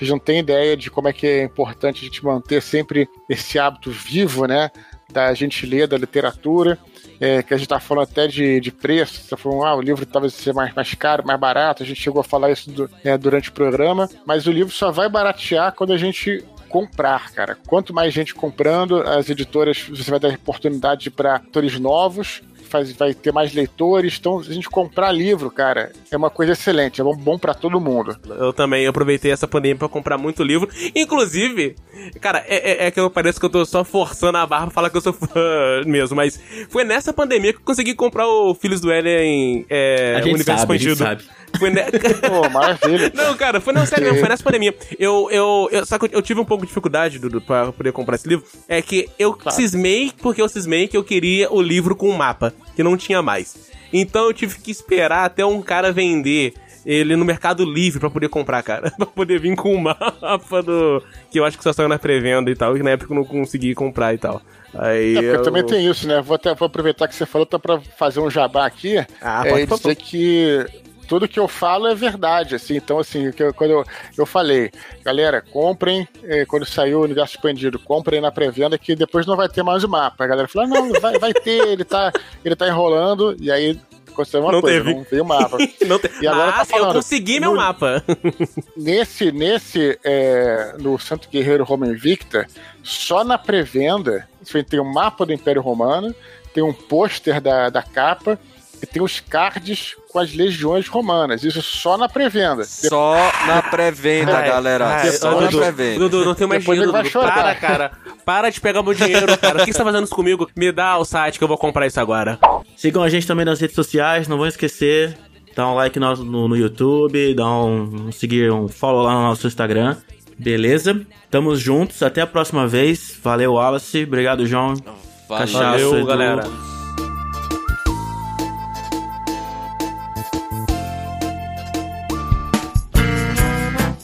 Speaker 5: vocês não têm ideia de como é que é importante a gente manter sempre esse hábito vivo, né? da gente ler, da literatura. É, que a gente tá falando até de, de preço, tá falando, ah, o livro talvez seja mais, mais caro, mais barato, a gente chegou a falar isso do, é, durante o programa, mas o livro só vai baratear quando a gente comprar, cara. Quanto mais gente comprando, as editoras, você vai dar oportunidade para autores novos, faz, vai ter mais leitores. Então, se a gente comprar livro, cara, é uma coisa excelente, é bom, bom para todo mundo.
Speaker 4: Eu também aproveitei essa pandemia para comprar muito livro. Inclusive, cara, é, é, é, que eu pareço que eu tô só forçando a barra pra falar que eu sou fã mesmo, mas foi nessa pandemia que eu consegui comprar o Filhos do Alien é,
Speaker 3: a gente Universo sabe, Expandido. A gente sabe.
Speaker 4: Foi ne... Pô, maravilha. Não, cara, foi não, sério, foi nessa pandemia. Eu, eu, eu, só que eu tive um pouco de dificuldade do, pra poder comprar esse livro. É que eu claro. cismei, porque eu cismei que eu queria o livro com o mapa, que não tinha mais. Então eu tive que esperar até um cara vender ele no Mercado Livre para poder comprar, cara. pra poder vir com o mapa do. Que eu acho que só saiu na pré-venda e tal, e na época eu não consegui comprar e tal. Aí
Speaker 5: é, eu... também tem isso, né? Vou até vou aproveitar que você falou, tá pra fazer um jabá aqui. Ah, é, pode dizer que tudo que eu falo é verdade, assim. Então, assim, que eu, quando eu, eu falei, galera, comprem, eh, quando saiu o universo expandido, comprem na pré-venda que depois não vai ter mais o mapa. A galera falou, ah, não, vai, vai ter, ele tá, ele tá enrolando, e aí aconteceu uma não coisa, teve. não veio o mapa.
Speaker 4: não te... E agora tá Mas tá falando, eu consegui meu no, mapa.
Speaker 5: nesse, nesse, é, no Santo Guerreiro Roma Invicta, só na pré-venda, tem um mapa do Império Romano, tem um pôster da, da capa, e tem os cards com as legiões romanas. Isso só na pré-venda.
Speaker 2: Só na pré-venda, é, galera. É, só
Speaker 4: na pré-venda. Dudu, não tem mais dinheiro, Dudu. Para, cara. Para de pegar meu dinheiro, cara. O que você tá fazendo isso comigo? Me dá o site que eu vou comprar isso agora.
Speaker 3: Sigam a gente também nas redes sociais, não vão esquecer. Dá um like no, no, no YouTube, dá um, um seguir, um follow lá no nosso Instagram. Beleza? Tamo juntos. Até a próxima vez. Valeu, Wallace. Obrigado, João.
Speaker 4: Valeu, Cachaço, galera.